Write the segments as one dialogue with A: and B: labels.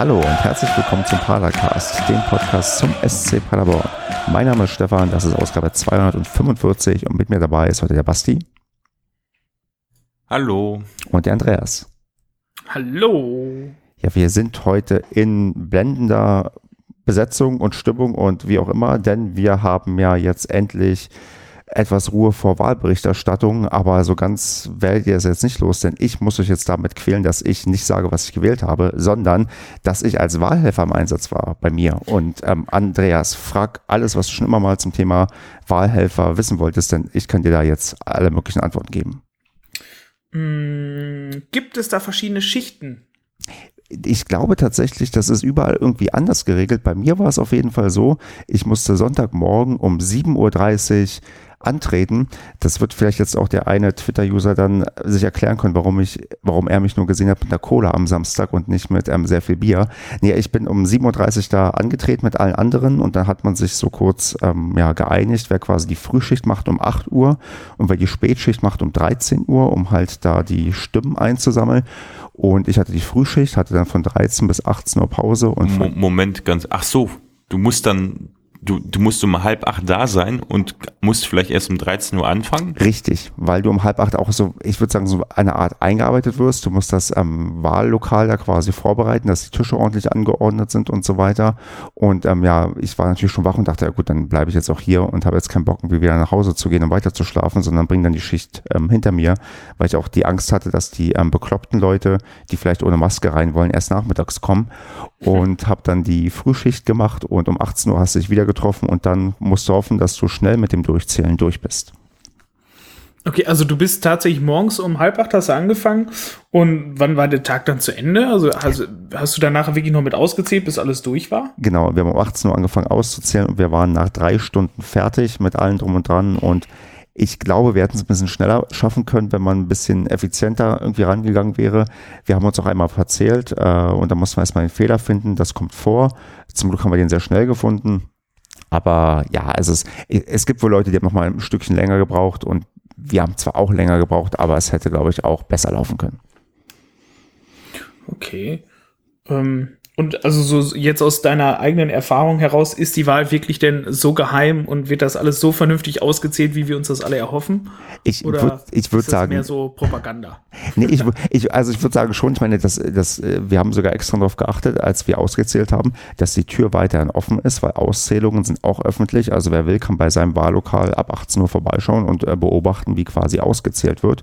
A: Hallo und herzlich willkommen zum Padercast, dem Podcast zum SC Paderborn. Mein Name ist Stefan, das ist Ausgabe 245 und mit mir dabei ist heute der Basti.
B: Hallo.
A: Und der Andreas.
C: Hallo.
A: Ja, wir sind heute in blendender Besetzung und Stimmung und wie auch immer, denn wir haben ja jetzt endlich etwas Ruhe vor Wahlberichterstattung, aber so ganz werdet ihr es jetzt nicht los, denn ich muss euch jetzt damit quälen, dass ich nicht sage, was ich gewählt habe, sondern dass ich als Wahlhelfer im Einsatz war bei mir. Und ähm, Andreas, frag alles, was du schon immer mal zum Thema Wahlhelfer wissen wolltest, denn ich kann dir da jetzt alle möglichen Antworten geben.
C: Mm, gibt es da verschiedene Schichten?
A: ich glaube tatsächlich, das ist überall irgendwie anders geregelt. Bei mir war es auf jeden Fall so, ich musste Sonntagmorgen um 7.30 Uhr antreten. Das wird vielleicht jetzt auch der eine Twitter-User dann sich erklären können, warum ich, warum er mich nur gesehen hat mit einer Cola am Samstag und nicht mit ähm, sehr viel Bier. Nee, ich bin um 7.30 Uhr da angetreten mit allen anderen und dann hat man sich so kurz ähm, ja, geeinigt, wer quasi die Frühschicht macht um 8 Uhr und wer die Spätschicht macht um 13 Uhr, um halt da die Stimmen einzusammeln. Und ich hatte die Frühschicht, hatte dann von 13 bis 18 Uhr Pause und
B: Moment, ganz, ach so, du musst dann du, du musst um halb acht da sein und musst vielleicht erst um 13 Uhr anfangen?
A: Richtig, weil du um halb acht auch so, ich würde sagen, so eine Art eingearbeitet wirst. Du musst das ähm, Wahllokal da quasi vorbereiten, dass die Tische ordentlich angeordnet sind und so weiter. Und ähm, ja, ich war natürlich schon wach und dachte, ja gut, dann bleibe ich jetzt auch hier und habe jetzt keinen Bock, wieder nach Hause zu gehen und weiter zu schlafen, sondern bring dann die Schicht ähm, hinter mir, weil ich auch die Angst hatte, dass die ähm, bekloppten Leute, die vielleicht ohne Maske rein wollen, erst nachmittags kommen. Und habe dann die Frühschicht gemacht und um 18 Uhr hast du dich wieder getroffen und dann musst du hoffen, dass du schnell mit dem Durchzählen durch bist.
C: Okay, also du bist tatsächlich morgens um halb acht hast du angefangen und wann war der Tag dann zu Ende? Also hast, hast du danach wirklich noch mit ausgezählt, bis alles durch war?
A: Genau, wir haben um 18 Uhr angefangen auszuzählen und wir waren nach drei Stunden fertig mit allen drum und dran und ich glaube, wir hätten es ein bisschen schneller schaffen können, wenn man ein bisschen effizienter irgendwie rangegangen wäre. Wir haben uns auch einmal verzählt äh, und da muss man erstmal einen Fehler finden. Das kommt vor. Zum Glück haben wir den sehr schnell gefunden. Aber ja, es, es gibt wohl Leute, die haben noch mal ein Stückchen länger gebraucht und wir haben zwar auch länger gebraucht, aber es hätte, glaube ich, auch besser laufen können.
C: Okay. Ähm, und also so jetzt aus deiner eigenen Erfahrung heraus, ist die Wahl wirklich denn so geheim und wird das alles so vernünftig ausgezählt, wie wir uns das alle erhoffen?
A: Ich würde ich würd sagen.
C: mehr so Propaganda?
A: Nee, ich, ich, also ich würde sagen schon, ich meine, das, das, wir haben sogar extra darauf geachtet, als wir ausgezählt haben, dass die Tür weiterhin offen ist, weil Auszählungen sind auch öffentlich. Also wer will, kann bei seinem Wahllokal ab 18 Uhr vorbeischauen und äh, beobachten, wie quasi ausgezählt wird.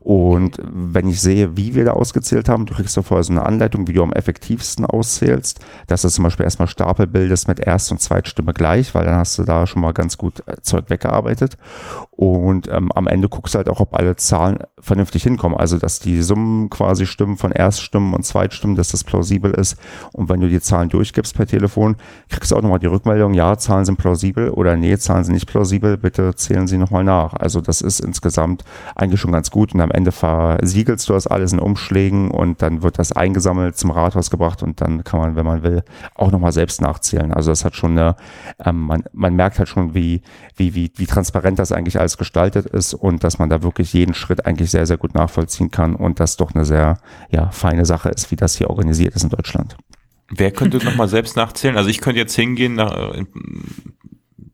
A: Und wenn ich sehe, wie wir da ausgezählt haben, du kriegst da vorher so eine Anleitung, wie du am effektivsten auszählst zählst, dass du zum Beispiel erstmal Stapel bildest mit Erst- und Zweitstimme gleich, weil dann hast du da schon mal ganz gut äh, Zeug weggearbeitet. Und ähm, am Ende guckst du halt auch, ob alle Zahlen vernünftig hinkommen. Also, dass die Summen quasi stimmen von Erststimmen und Zweitstimmen, dass das plausibel ist. Und wenn du die Zahlen durchgibst per Telefon, kriegst du auch nochmal die Rückmeldung, ja, Zahlen sind plausibel oder nee, Zahlen sind nicht plausibel, bitte zählen sie nochmal nach. Also, das ist insgesamt eigentlich schon ganz gut. Und am Ende versiegelst du das alles in Umschlägen und dann wird das eingesammelt zum Rathaus gebracht und dann kann man, wenn man will, auch nochmal selbst nachzählen. Also das hat schon eine, ähm, man, man merkt halt schon, wie, wie, wie, wie transparent das eigentlich alles gestaltet ist und dass man da wirklich jeden Schritt eigentlich sehr, sehr gut nachvollziehen kann und das doch eine sehr, ja, feine Sache ist, wie das hier organisiert ist in Deutschland.
B: Wer könnte nochmal selbst nachzählen? Also ich könnte jetzt hingehen nach,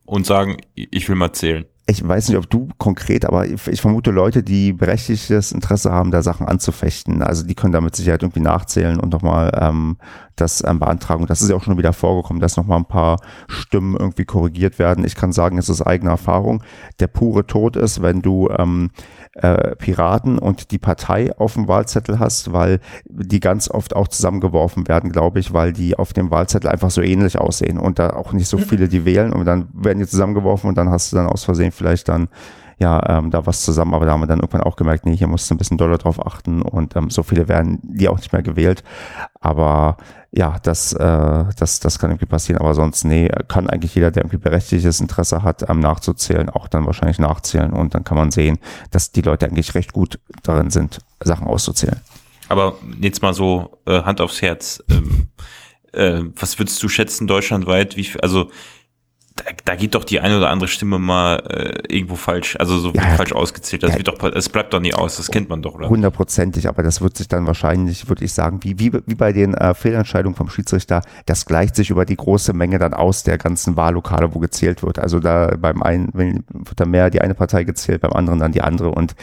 B: und sagen, ich will mal zählen
A: ich weiß nicht, ob du konkret, aber ich, vermute Leute, die berechtigtes Interesse haben, da Sachen anzufechten. Also die können da mit Sicherheit irgendwie nachzählen und nochmal ähm, das ähm, beantragen. Das ist ja auch schon wieder vorgekommen, dass nochmal ein paar Stimmen irgendwie korrigiert werden. Ich kann sagen, es ist eigene Erfahrung. Der pure Tod ist, wenn du ähm, äh, Piraten und die Partei auf dem Wahlzettel hast, weil die ganz oft auch zusammengeworfen werden, glaube ich, weil die auf dem Wahlzettel einfach so ähnlich aussehen und da auch nicht so viele die wählen und dann werden die zusammengeworfen und dann hast du dann aus Versehen vielleicht dann ja, ähm, da was zusammen, aber da haben wir dann irgendwann auch gemerkt, nee, hier musst du ein bisschen doller drauf achten und ähm, so viele werden die auch nicht mehr gewählt. Aber ja, das, äh, das, das kann irgendwie passieren, aber sonst, nee, kann eigentlich jeder, der irgendwie berechtigtes Interesse hat, ähm, nachzuzählen, auch dann wahrscheinlich nachzählen und dann kann man sehen, dass die Leute eigentlich recht gut darin sind, Sachen auszuzählen.
B: Aber jetzt mal so äh, Hand aufs Herz. Ähm, äh, was würdest du schätzen deutschlandweit? Wie, also da, da geht doch die eine oder andere Stimme mal äh, irgendwo falsch, also so
A: Ja,
B: falsch ausgezählt. Das
A: Ja.
B: wird doch, es bleibt doch nie aus, das kennt man doch, oder?
A: Hundertprozentig, aber das wird sich dann wahrscheinlich, würde ich sagen, wie, wie, wie bei den äh, Fehlentscheidungen vom Schiedsrichter, das gleicht sich über die große Menge dann aus der ganzen Wahllokale, wo gezählt wird. Also da beim einen wenn- wird dann mehr die eine Partei gezählt, beim anderen dann die andere. Und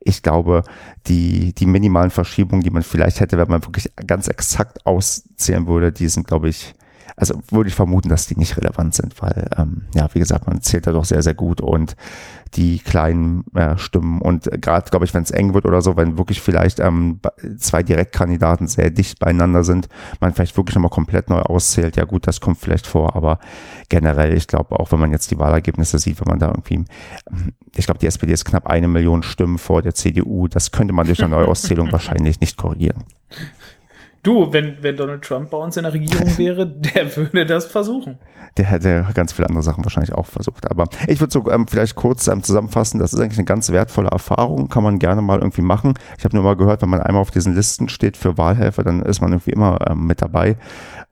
A: ich glaube, die, die minimalen Verschiebungen, die man vielleicht hätte, wenn man wirklich ganz exakt auszählen würde, die sind, glaube ich, also würde ich vermuten, dass die nicht relevant sind, weil, ähm, ja, wie gesagt, man zählt da doch sehr, sehr gut und die kleinen äh, Stimmen und gerade, glaube ich, wenn es eng wird oder so, wenn wirklich vielleicht ähm, zwei Direktkandidaten sehr dicht beieinander sind, man vielleicht wirklich nochmal komplett neu auszählt, ja gut, das kommt vielleicht vor, aber generell, ich glaube, auch wenn man jetzt die Wahlergebnisse sieht, wenn man da irgendwie, ähm, ich glaube, die SPD ist knapp eine Million Stimmen vor der CDU, das könnte man durch eine Neuauszählung wahrscheinlich nicht korrigieren.
C: Du, wenn, wenn Donald Trump bei uns in der Regierung wäre, der würde das versuchen.
A: der hätte ganz viele andere Sachen wahrscheinlich auch versucht. Aber ich würde so ähm, vielleicht kurz ähm, zusammenfassen, das ist eigentlich eine ganz wertvolle Erfahrung, kann man gerne mal irgendwie machen. Ich habe nur mal gehört, wenn man einmal auf diesen Listen steht für Wahlhelfer, dann ist man irgendwie immer ähm, mit dabei.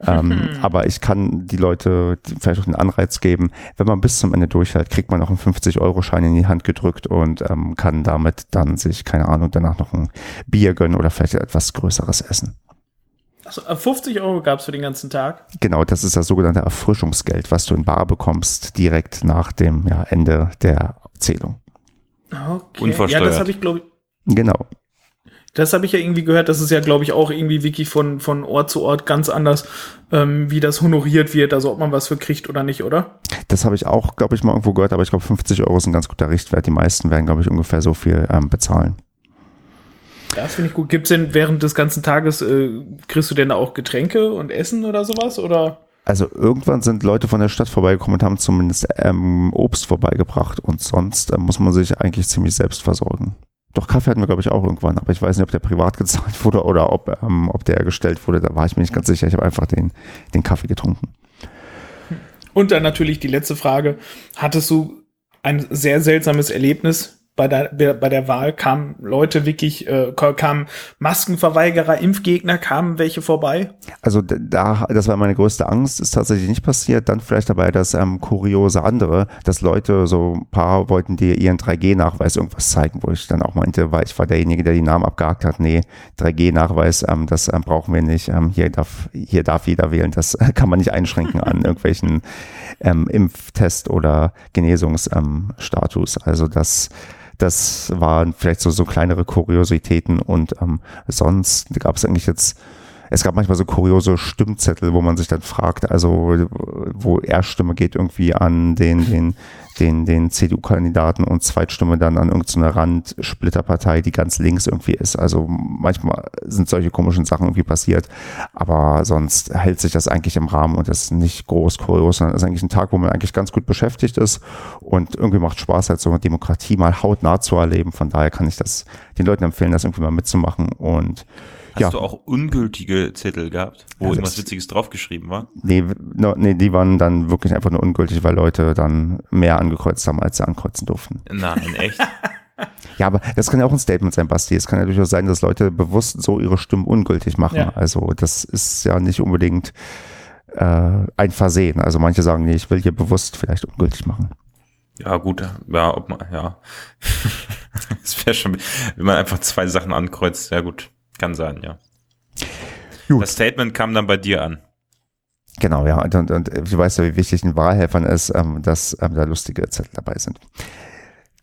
A: Ähm, aber ich kann die Leute vielleicht auch den Anreiz geben, wenn man bis zum Ende durchhält, kriegt man noch einen 50-Euro-Schein in die Hand gedrückt und ähm, kann damit dann sich, keine Ahnung, danach noch ein Bier gönnen oder vielleicht etwas Größeres essen.
C: Also, äh, 50 Euro gab's für den ganzen Tag.
A: Genau, das ist das sogenannte Erfrischungsgeld, was du in Bar bekommst, direkt nach dem ja, Ende der Zählung.
C: Okay.
B: Unversteuert.
C: Ja, das habe ich, glaube ich,
A: Genau.
C: das habe ich ja irgendwie gehört. Das ist ja, glaube ich, auch irgendwie wirklich von, von Ort zu Ort ganz anders, ähm, wie das honoriert wird. Also ob man was für kriegt oder nicht, oder?
A: Das habe ich auch, glaube ich, mal irgendwo gehört, aber ich glaube, 50 Euro ist ein ganz guter Richtwert. Die meisten werden, glaube ich, ungefähr so viel ähm, bezahlen.
C: Das finde ich gut. Gibt's denn während des ganzen Tages, äh, kriegst du denn auch Getränke und Essen oder sowas? Oder?
A: Also irgendwann sind Leute von der Stadt vorbeigekommen und haben zumindest ähm, Obst vorbeigebracht und sonst ähm, muss man sich eigentlich ziemlich selbst versorgen. Doch Kaffee hatten wir, glaube ich, auch irgendwann, aber ich weiß nicht, ob der privat gezahlt wurde oder ob, ähm, ob der gestellt wurde. Da war ich mir nicht ganz sicher. Ich habe einfach den, den Kaffee getrunken.
C: Und dann natürlich die letzte Frage. Hattest du ein sehr seltsames Erlebnis bei der, bei der Wahl? Kamen Leute wirklich, äh, kamen Maskenverweigerer, Impfgegner, kamen welche vorbei?
A: Also da, das war meine größte Angst, ist tatsächlich nicht passiert. Dann vielleicht dabei das ähm, kuriose andere, dass Leute, so ein paar wollten dir ihren 3G-Nachweis irgendwas zeigen, wo ich dann auch meinte, weil ich war derjenige, der die Namen abgehakt hat, nee, 3G-Nachweis, ähm, das ähm, brauchen wir nicht. Ähm, hier, darf, hier darf jeder wählen, das kann man nicht einschränken an irgendwelchen ähm, Impftest oder Genesungsstatus. Ähm, Status. also das das waren vielleicht so, so kleinere Kuriositäten und ähm, sonst gab es eigentlich jetzt, es gab manchmal so kuriose Stimmzettel, wo man sich dann fragt, also wo Erststimme geht irgendwie an den, den, den, den CDU-Kandidaten und Zweitstimme dann an irgendeine Randsplitterpartei, die ganz links irgendwie ist. Also manchmal sind solche komischen Sachen irgendwie passiert, aber sonst hält sich das eigentlich im Rahmen und ist nicht groß kurios, sondern ist eigentlich ein Tag, wo man eigentlich ganz gut beschäftigt ist und irgendwie macht Spaß, halt so eine Demokratie mal hautnah zu erleben. Von daher kann ich das den Leuten empfehlen, das irgendwie mal mitzumachen und
B: Hast
A: ja.
B: du auch ungültige Zettel gehabt, wo
A: Ja,
B: irgendwas Witziges draufgeschrieben war?
A: Nee, no, nee, die waren dann wirklich einfach nur ungültig, weil Leute dann mehr angekreuzt haben, als sie ankreuzen durften.
B: Nein, echt?
A: Ja, aber das kann ja auch ein Statement sein, Basti. Es kann ja durchaus sein, dass Leute bewusst so ihre Stimmen ungültig machen.
C: Ja.
A: Also das ist ja nicht unbedingt äh, ein Versehen. Also manche sagen, nee, ich will hier bewusst vielleicht ungültig machen.
B: Ja, gut, ja, ob man, ja. Es wäre schon, wenn man einfach zwei Sachen ankreuzt, ja gut, kann sein, ja.
A: Gut.
B: Das Statement kam dann bei dir an.
A: Genau, ja. Und, und, und du weißt ja, wie wichtig ein Wahlhelfern ist, ähm, dass ähm, da lustige Zettel dabei sind.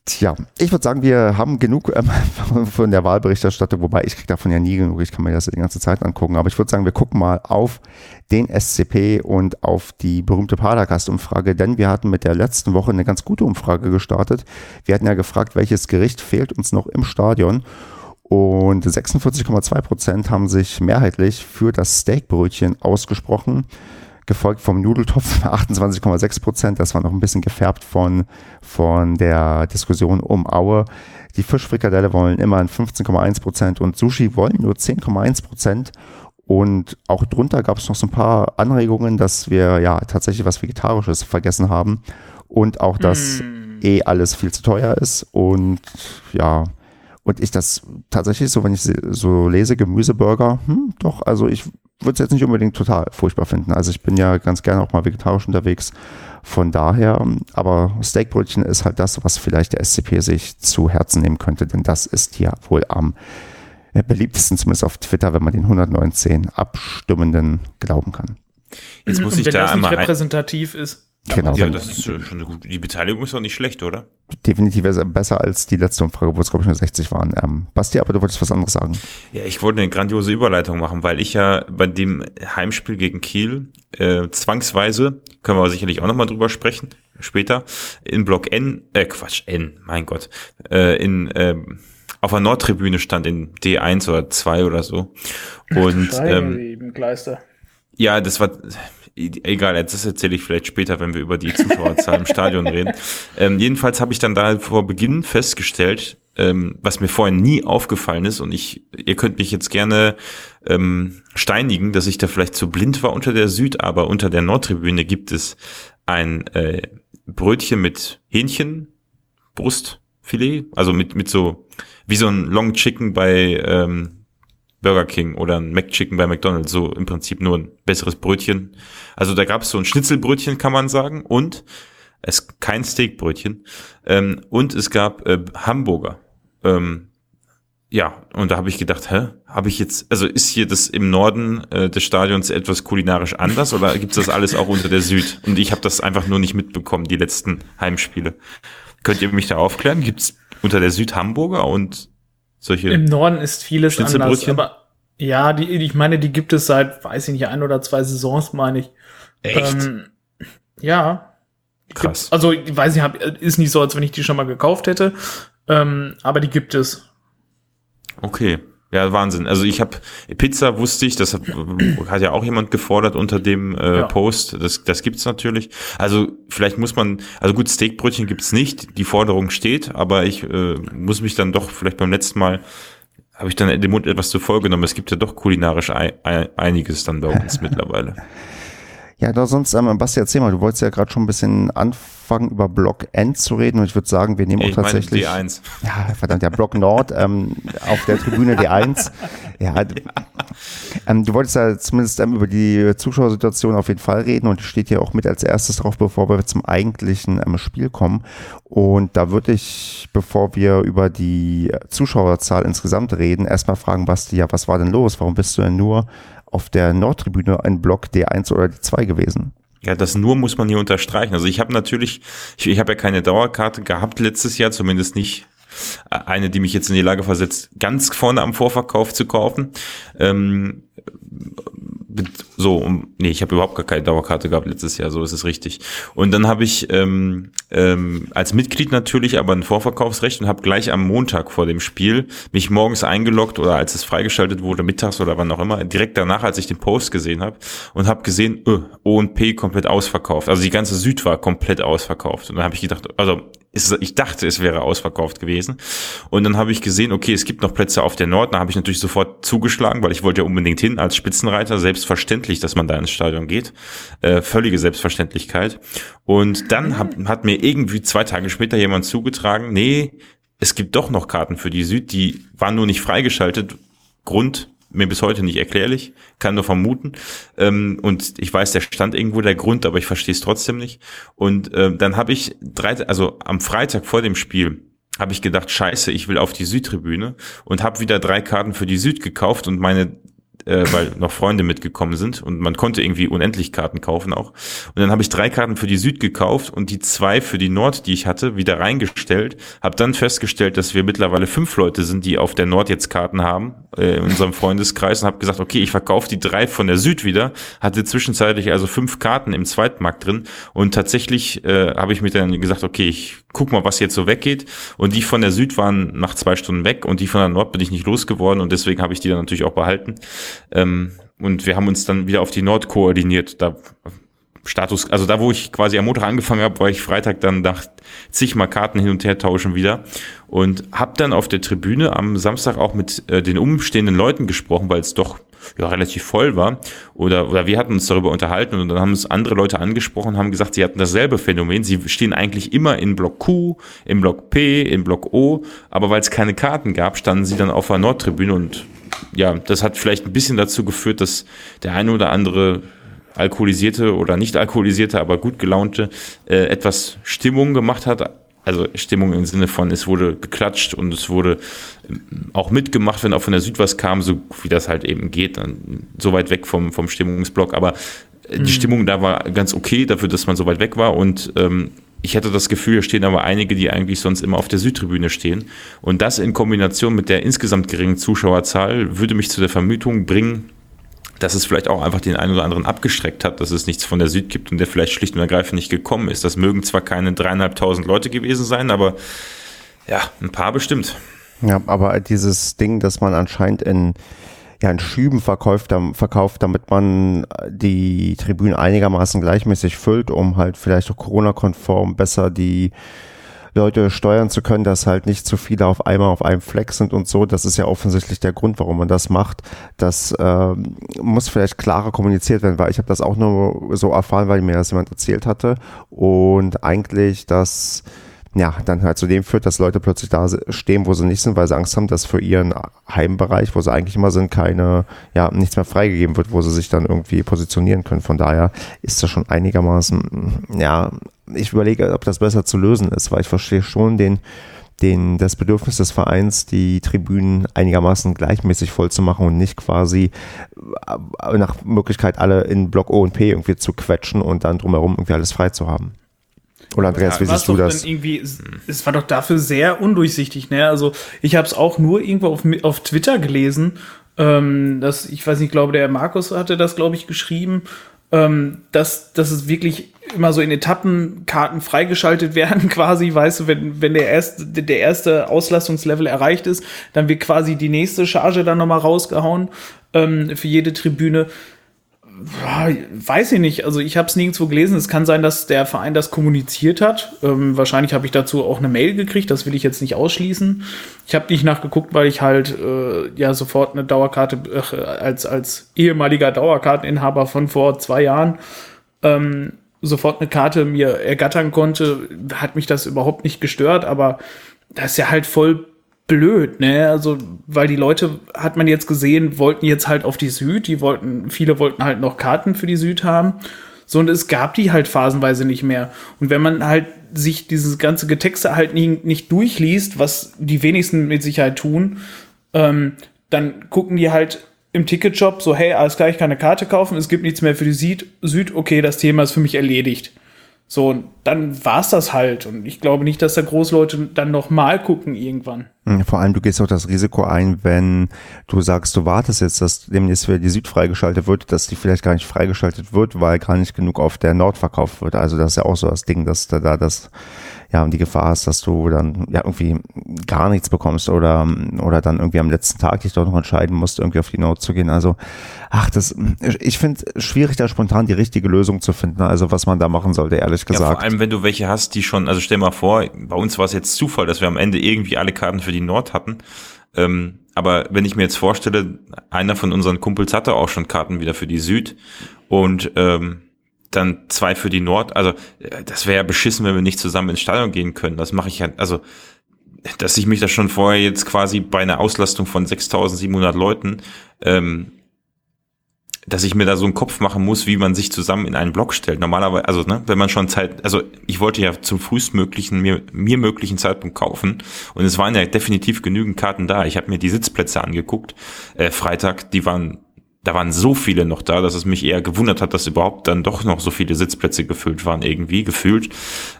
A: Tja, ich würde sagen, wir haben genug ähm, von der Wahlberichterstattung, wobei ich kriege davon ja nie genug, ich kann mir das die ganze Zeit angucken, aber ich würde sagen, wir gucken mal auf den SCP und auf die berühmte Padercast-Umfrage, denn wir hatten mit der letzten Woche eine ganz gute Umfrage gestartet. Wir hatten ja gefragt, welches Gericht fehlt uns noch im Stadion und 46,2 Prozent haben sich mehrheitlich für das Steakbrötchen ausgesprochen gefolgt vom Nudeltopf 28,6 Prozent. Das war noch ein bisschen gefärbt von, von der Diskussion um Aue. Die Fischfrikadelle wollen immerhin 15,1 Prozent und Sushi wollen nur 10,1 Prozent. Und auch drunter gab es noch so ein paar Anregungen, dass wir ja tatsächlich was Vegetarisches vergessen haben und auch, dass eh alles viel zu teuer ist und ja, und ich das tatsächlich so, wenn ich so lese, Gemüseburger, hm, doch, also ich würde es jetzt nicht unbedingt total furchtbar finden. Also ich bin ja ganz gerne auch mal vegetarisch unterwegs. Von daher, aber Steakbrötchen ist halt das, was vielleicht der SCP sich zu Herzen nehmen könnte, denn das ist ja wohl am beliebtesten, zumindest auf Twitter, wenn man den 119 Abstimmenden glauben kann.
C: Jetzt muss Und ich wenn da das nicht repräsentativ ist.
B: Genau. Ja, das ist schon eine gute. Die Beteiligung ist doch nicht schlecht, oder?
A: Definitiv besser als die letzte Umfrage, wo es, glaube ich, nur 60 waren. Ähm, Basti, aber du wolltest was anderes sagen.
B: Ja, ich wollte eine grandiose Überleitung machen, weil ich ja bei dem Heimspiel gegen Kiel äh, zwangsweise, können wir aber sicherlich auch nochmal drüber sprechen, später, in Block N, äh, Quatsch, N, mein Gott, äh, in, äh, auf der Nordtribüne stand in D1 oder 2 oder so. Und ähm, ja, das war egal, das erzähle ich vielleicht später, wenn wir über die Zuschauerzahl im Stadion reden. Ähm, jedenfalls habe ich dann da vor Beginn festgestellt, ähm, was mir vorhin nie aufgefallen ist und ich, ihr könnt mich jetzt gerne ähm, steinigen, dass ich da vielleicht zu blind war unter der Süd, aber unter der Nordtribüne gibt es ein äh, Brötchen mit Hähnchen, Brustfilet, also mit, mit so, wie so ein Long Chicken bei ähm, Burger King oder ein McChicken bei McDonald's, so im Prinzip nur ein besseres Brötchen. Also da gab es so ein Schnitzelbrötchen, kann man sagen, und es kein Steakbrötchen. Ähm, und es gab äh, Hamburger. Ähm, ja, und da habe ich gedacht, hä, habe ich jetzt, also ist hier das im Norden äh, des Stadions etwas kulinarisch anders oder gibt's das alles auch unter der Süd? Und ich habe das einfach nur nicht mitbekommen, die letzten Heimspiele. Könnt ihr mich da aufklären? Gibt's unter der Süd Hamburger und solche.
C: Im Norden ist vieles anders, aber ja, die, ich meine, die gibt es seit, weiß ich nicht, ein oder zwei Saisons, meine ich.
B: Echt? Ähm,
C: ja.
B: Krass.
C: Gibt, also, ich weiß nicht, ist nicht so, als wenn ich die schon mal gekauft hätte, ähm, aber die gibt es.
B: Okay. Ja, Wahnsinn. Also ich habe Pizza wusste ich, das hat, hat ja auch jemand gefordert unter dem äh, ja. Post. Das, das gibt's natürlich. Also vielleicht muss man, also gut, Steakbrötchen gibt's nicht, die Forderung steht, aber ich äh, muss mich dann doch vielleicht beim letzten Mal habe ich dann den Mund etwas zu voll genommen. Es gibt ja doch kulinarisch ein, ein, einiges dann bei uns mittlerweile.
A: Ja, da sonst, ähm, Basti, erzähl mal, du wolltest ja gerade schon ein bisschen anfangen, über Block N zu reden und ich würde sagen, wir nehmen ich auch tatsächlich.
B: D1.
A: Ja, verdammt, ja, Block Nord ähm, auf der Tribüne D1. Ja, ähm, du wolltest ja zumindest ähm, über die Zuschauersituation auf jeden Fall reden und steht ja auch mit als erstes drauf, bevor wir zum eigentlichen ähm, Spiel kommen. Und da würde ich, bevor wir über die Zuschauerzahl insgesamt reden, erstmal fragen, Basti, ja, was war denn los? Warum bist du denn nur auf der Nordtribüne ein Block D1 oder D2 gewesen.
B: Ja, das nur muss man hier unterstreichen. Also ich habe natürlich, ich, ich habe ja keine Dauerkarte gehabt letztes Jahr, zumindest nicht eine, die mich jetzt in die Lage versetzt, ganz vorne am Vorverkauf zu kaufen. Ähm, so, um, nee, ich habe überhaupt gar keine Dauerkarte gehabt letztes Jahr, so ist es richtig. Und dann habe ich ähm, ähm, als Mitglied natürlich aber ein Vorverkaufsrecht und habe gleich am Montag vor dem Spiel mich morgens eingeloggt oder als es freigeschaltet wurde, mittags oder wann auch immer, direkt danach, als ich den Post gesehen habe und habe gesehen, öh, O und P komplett ausverkauft. Also die ganze Süd war komplett ausverkauft. Und dann habe ich gedacht, also ich dachte, es wäre ausverkauft gewesen. Und dann habe ich gesehen, okay, es gibt noch Plätze auf der Nord. Da habe ich natürlich sofort zugeschlagen, weil ich wollte ja unbedingt hin als Spitzenreiter. Selbstverständlich, dass man da ins Stadion geht. Äh, völlige Selbstverständlichkeit. Und dann hat, hat mir irgendwie zwei Tage später jemand zugetragen, nee, es gibt doch noch Karten für die Süd, die waren nur nicht freigeschaltet. Grund, mir bis heute nicht erklärlich, kann nur vermuten. Ähm, und ich weiß, der stand irgendwo der Grund, aber ich verstehe es trotzdem nicht. Und ähm, dann habe ich drei, also am Freitag vor dem Spiel habe ich gedacht, scheiße, ich will auf die Südtribüne und habe wieder drei Karten für die Süd gekauft und meine äh, weil noch Freunde mitgekommen sind und man konnte irgendwie unendlich Karten kaufen auch. Und dann habe ich drei Karten für die Süd gekauft und die zwei für die Nord, die ich hatte, wieder reingestellt. Habe dann festgestellt, dass wir mittlerweile fünf Leute sind, die auf der Nord jetzt Karten haben äh, in unserem Freundeskreis und habe gesagt, okay, ich verkaufe die drei von der Süd wieder. Hatte zwischenzeitlich also fünf Karten im Zweitmarkt drin und tatsächlich äh, habe ich mir dann gesagt, okay, ich guck mal, was jetzt so weggeht. Und die von der Süd waren nach zwei Stunden weg und die von der Nord bin ich nicht losgeworden und deswegen habe ich die dann natürlich auch behalten. Ähm, und wir haben uns dann wieder auf die Nord koordiniert. Da Status, also da, wo ich quasi am Montag angefangen habe, war ich Freitag dann nach zigmal Karten hin und her tauschen wieder und habe dann auf der Tribüne am Samstag auch mit äh, den umstehenden Leuten gesprochen, weil es doch ja, relativ voll war. Oder, oder wir hatten uns darüber unterhalten und dann haben uns andere Leute angesprochen, haben gesagt, sie hatten dasselbe Phänomen. Sie stehen eigentlich immer in Block Q, in Block P, in Block O, aber weil es keine Karten gab, standen sie dann auf der Nordtribüne und ja, das hat vielleicht ein bisschen dazu geführt, dass der eine oder andere alkoholisierte oder nicht alkoholisierte, aber gut gelaunte äh, etwas Stimmung gemacht hat. Also Stimmung im Sinne von, es wurde geklatscht und es wurde ähm, auch mitgemacht, wenn auch von der Süd was kam, so wie das halt eben geht, dann so weit weg vom, vom Stimmungsblock. Aber äh, die mhm. Stimmung da war ganz okay dafür, dass man so weit weg war und ähm, ich hatte das Gefühl, hier stehen aber einige, die eigentlich sonst immer auf der Südtribüne stehen. Und das in Kombination mit der insgesamt geringen Zuschauerzahl würde mich zu der Vermutung bringen, dass es vielleicht auch einfach den einen oder anderen abgestreckt hat, dass es nichts von der Süd gibt und der vielleicht schlicht und ergreifend nicht gekommen ist. Das mögen zwar keine dreieinhalbtausend Leute gewesen sein, aber ja, ein paar bestimmt.
A: Ja, aber dieses Ding, dass man anscheinend in ja, in Schüben verkauft, verkauft, damit man die Tribünen einigermaßen gleichmäßig füllt, um halt vielleicht auch Corona-konform besser die Leute steuern zu können, dass halt nicht zu viele auf einmal auf einem Fleck sind und so. Das ist ja offensichtlich der Grund, warum man das macht. Das äh, muss vielleicht klarer kommuniziert werden, weil ich habe das auch nur so erfahren, weil mir das jemand erzählt hatte. Und eigentlich das ja, dann halt zu dem führt, dass Leute plötzlich da stehen, wo sie nicht sind, weil sie Angst haben, dass für ihren Heimbereich, wo sie eigentlich immer sind, keine, ja, nichts mehr freigegeben wird, wo sie sich dann irgendwie positionieren können. Von daher ist das schon einigermaßen, ja, ich überlege, ob das besser zu lösen ist, weil ich verstehe schon den, den, das Bedürfnis des Vereins, die Tribünen einigermaßen gleichmäßig voll zu machen und nicht quasi äh, nach Möglichkeit alle in Block O und P irgendwie zu quetschen und dann drumherum irgendwie alles frei zu haben. Oder Andreas, wie siehst du das?
C: Irgendwie, es war doch dafür sehr undurchsichtig, ne? Also ich habe es auch nur irgendwo auf, auf Twitter gelesen. Ähm, dass, ich weiß nicht, glaube der Markus hatte das, glaube ich, geschrieben, ähm, dass, dass es wirklich immer so in Etappen Karten freigeschaltet werden, quasi, weißt du, wenn, wenn der erste, der erste Auslastungslevel erreicht ist, dann wird quasi die nächste Charge dann nochmal rausgehauen ähm, für jede Tribüne weiß ich nicht. Also ich habe es nirgendwo gelesen. Es kann sein, dass der Verein das kommuniziert hat. Ähm, wahrscheinlich habe ich dazu auch eine Mail gekriegt. Das will ich jetzt nicht ausschließen. Ich habe nicht nachgeguckt, weil ich halt äh, ja sofort eine Dauerkarte äh, als als ehemaliger Dauerkarteninhaber von vor zwei Jahren ähm, sofort eine Karte mir ergattern konnte. Hat mich das überhaupt nicht gestört. Aber das ist ja halt voll blöd, ne? Also, weil die Leute, hat man jetzt gesehen, wollten jetzt halt auf die Süd, die wollten, viele wollten halt noch Karten für die Süd haben. So, und es gab die halt phasenweise nicht mehr. Und wenn man halt sich dieses ganze Getexte halt nicht, nicht durchliest, was die wenigsten mit Sicherheit tun, ähm, dann gucken die halt im Ticketshop so, hey, alles klar, ich kann eine Karte kaufen, es gibt nichts mehr für die Süd, Süd okay, das Thema ist für mich erledigt. So, und dann war's das halt. Und ich glaube nicht, dass da Großleute dann noch mal gucken irgendwann.
A: Hm, vor allem, du gehst auch das Risiko ein, wenn du sagst, du wartest jetzt, dass demnächst wieder die Süd freigeschaltet wird, dass die vielleicht gar nicht freigeschaltet wird, weil gar nicht genug auf der Nord verkauft wird. Also das ist ja auch so das Ding, dass da, da das ja, und die Gefahr ist, dass du dann ja irgendwie gar nichts bekommst oder, oder dann irgendwie am letzten Tag dich doch noch entscheiden musst, irgendwie auf die Note zu gehen. Also, ach, das, ich finde schwierig, da spontan die richtige Lösung zu finden. Also, was man da machen sollte, ehrlich gesagt. Ja,
B: vor allem, wenn du welche hast, die schon, also stell mal vor, bei uns war es jetzt Zufall, dass wir am Ende irgendwie alle Karten für die Nord hatten. Ähm, aber wenn ich mir jetzt vorstelle, einer von unseren Kumpels hatte auch schon Karten wieder für die Süd und ähm, dann zwei für die Nord. Also äh, das wäre ja beschissen, wenn wir nicht zusammen ins Stadion gehen können. Das mache ich ja, also dass ich mich da schon vorher jetzt quasi bei einer Auslastung von 6.700 Leuten, ähm, dass ich mir da so einen Kopf machen muss, wie man sich zusammen in einen Block stellt. Normalerweise, also ne, wenn man schon Zeit, also ich wollte ja zum frühestmöglichen, mir, mir möglichen Zeitpunkt kaufen und es waren ja definitiv genügend Karten da. Ich habe mir die Sitzplätze angeguckt, äh, Freitag, die waren da waren so viele noch da, dass es mich eher gewundert hat, dass überhaupt dann doch noch so viele Sitzplätze gefüllt waren, irgendwie gefühlt.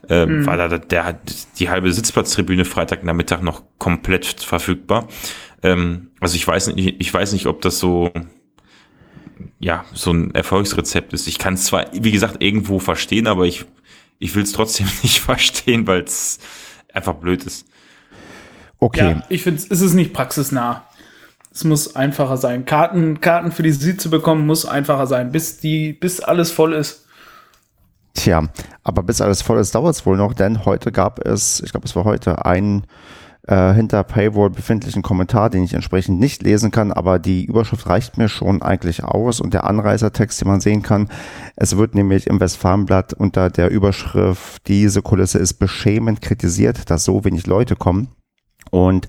B: Ähm, mhm. War da der, die halbe Sitzplatztribüne Freitag Nachmittag noch komplett verfügbar. Ähm, also ich weiß nicht, ich weiß nicht, ob das so ja, so ein Erfolgsrezept ist. Ich kann es zwar, wie gesagt, irgendwo verstehen, aber ich, ich will es trotzdem nicht verstehen, weil es einfach blöd ist.
C: Okay. Ja, ich finde, es ist nicht praxisnah. Es muss einfacher sein. Karten, Karten für die Süd zu bekommen, muss einfacher sein, bis die, bis alles voll ist.
A: Tja, aber bis alles voll ist, dauert es wohl noch, denn heute gab es, ich glaube, es war heute, einen äh, hinter Paywall befindlichen Kommentar, den ich entsprechend nicht lesen kann, aber die Überschrift reicht mir schon eigentlich aus und der Anreisertext, den man sehen kann, es wird nämlich im Westfalenblatt unter der Überschrift, diese Kulisse ist beschämend kritisiert, dass so wenig Leute kommen Und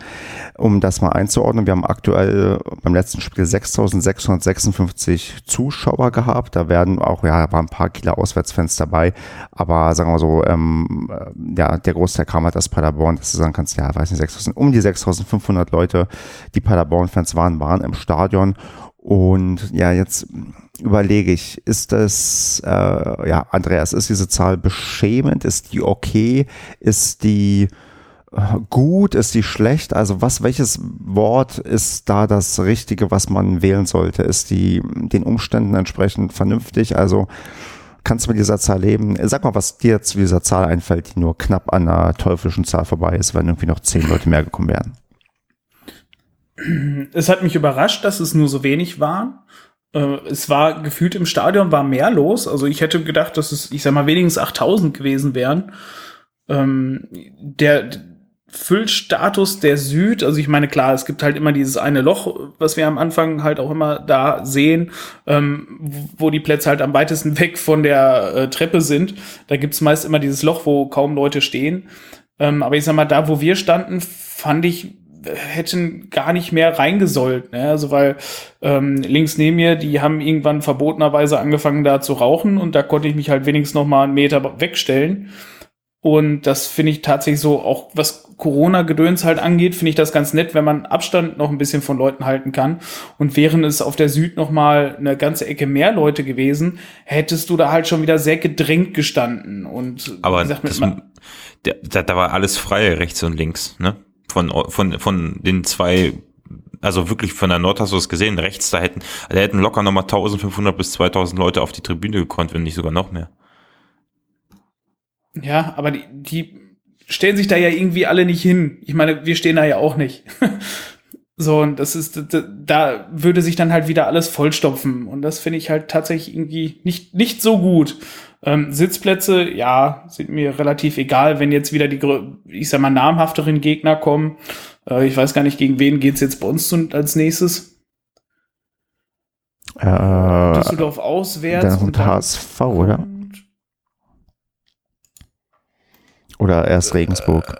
A: um das mal einzuordnen, wir haben aktuell beim letzten Spiel 6.656 Zuschauer gehabt. Da werden auch, ja, waren ein paar Kieler Auswärtsfans dabei. Aber sagen wir so, ähm, ja, der Großteil kam halt aus Paderborn, dass du sagen kannst, ja, weiß nicht, 6.000, um die 6.500 Leute, die Paderborn-Fans waren, waren im Stadion. Und ja, jetzt überlege ich, ist das, äh, ja, Andreas, ist diese Zahl beschämend? Ist die okay? Ist die gut, ist die schlecht? Also was, welches Wort ist da das Richtige, was man wählen sollte? Ist die den Umständen entsprechend vernünftig? Also kannst du mit dieser Zahl leben? Sag mal, was dir zu dieser Zahl einfällt, die nur knapp an einer teuflischen Zahl vorbei ist, wenn irgendwie noch zehn Leute mehr gekommen wären.
C: Es hat mich überrascht, dass es nur so wenig war. Äh, es war gefühlt im Stadion war mehr los. Also ich hätte gedacht, dass es, ich sag mal, wenigstens 8000 gewesen wären. Ähm, der, Füllstatus der Süd, also ich meine, klar, es gibt halt immer dieses eine Loch, was wir am Anfang halt auch immer da sehen, ähm, wo die Plätze halt am weitesten weg von der äh, Treppe sind. Da gibt's meist immer dieses Loch, wo kaum Leute stehen. Ähm, aber ich sag mal, da, wo wir standen, fand ich, hätten gar nicht mehr reingesollt. Ne? Also weil ähm, links neben mir, die haben irgendwann verbotenerweise angefangen da zu rauchen und da konnte ich mich halt wenigstens noch mal einen Meter wegstellen. Und das finde ich tatsächlich so, auch was Corona-Gedöns halt angeht, finde ich das ganz nett, wenn man Abstand noch ein bisschen von Leuten halten kann. Und wären es auf der Süd noch mal eine ganze Ecke mehr Leute gewesen, hättest du da halt schon wieder sehr gedrängt gestanden. Und
B: aber gesagt, das, da, da war alles frei rechts und links, ne? Von von von den zwei also wirklich von der Nord hast du es gesehen, rechts, da hätten, da hätten locker nochmal 1500 bis 2000 Leute auf die Tribüne gekonnt, wenn nicht sogar noch mehr.
C: Ja, aber die, die stellen sich da ja irgendwie alle nicht hin. Ich meine, wir stehen da ja auch nicht. so, und das ist, da würde sich dann halt wieder alles vollstopfen. Und das finde ich halt tatsächlich irgendwie nicht, nicht so gut. Ähm, Sitzplätze, ja, sind mir relativ egal, wenn jetzt wieder die, ich sag mal, namhafteren Gegner kommen. Äh, ich weiß gar nicht, gegen wen geht's jetzt bei uns als nächstes.
A: Äh,
C: Düsseldorf auswärts.
A: Dann und HSV, oder? Oder erst Regensburg?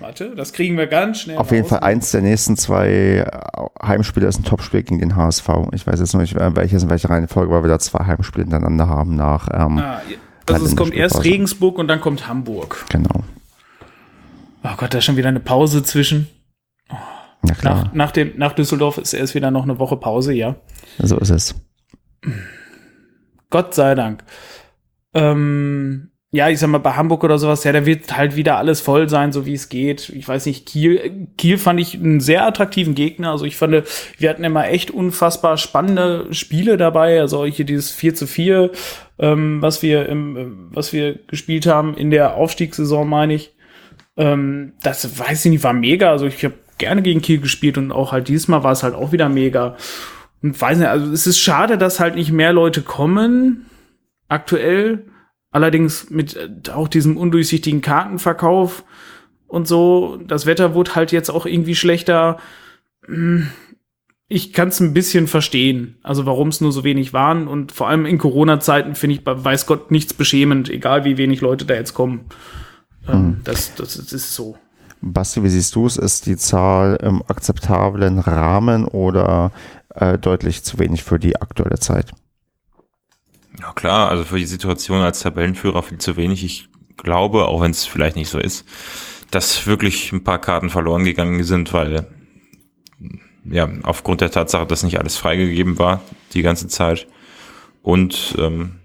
C: Warte, das kriegen wir ganz schnell.
A: Auf jeden Fall eins der nächsten zwei Heimspiele ist ein Topspiel gegen den HSV. Ich weiß jetzt noch nicht, welches in welcher Reihenfolge, weil wir da zwei Heimspiele hintereinander haben nach. Ähm,
C: ah, also es kommt erst Regensburg und dann kommt Hamburg.
A: Genau.
C: Oh Gott, da ist schon wieder eine Pause zwischen.
A: Oh. Ja, klar.
C: Nach, nach, dem, nach Düsseldorf ist erst wieder noch eine Woche Pause, ja.
A: So ist es.
C: Gott sei Dank ähm, ja, ich sag mal, bei Hamburg oder sowas, ja, da wird halt wieder alles voll sein, so wie es geht. Ich weiß nicht, Kiel, Kiel fand ich einen sehr attraktiven Gegner. Also ich fand, wir hatten immer echt unfassbar spannende Spiele dabei. Also hier dieses 4 zu 4, ähm, was wir im, was wir gespielt haben in der Aufstiegssaison, meine ich. Ähm, das weiß ich nicht, war mega. Also ich habe gerne gegen Kiel gespielt und auch halt diesmal war es halt auch wieder mega. Und weiß nicht, also es ist schade, dass halt nicht mehr Leute kommen aktuell. Allerdings mit äh, auch diesem undurchsichtigen Kartenverkauf und so. Das Wetter wurde halt jetzt auch irgendwie schlechter. Hm, ich kann es ein bisschen verstehen, also warum es nur so wenig waren. Und vor allem in Corona-Zeiten finde ich bei weiß Gott nichts beschämend, egal wie wenig Leute da jetzt kommen. Ähm, mhm. das, das, das ist so.
A: Basti, wie siehst du es? Ist die Zahl im akzeptablen Rahmen oder äh, deutlich zu wenig für die aktuelle Zeit?
B: Ja klar, also für die Situation als Tabellenführer viel zu wenig. Ich glaube, auch wenn es vielleicht nicht so ist, dass wirklich ein paar Karten verloren gegangen sind, weil ja aufgrund der Tatsache, dass nicht alles freigegeben war die ganze Zeit und ähm,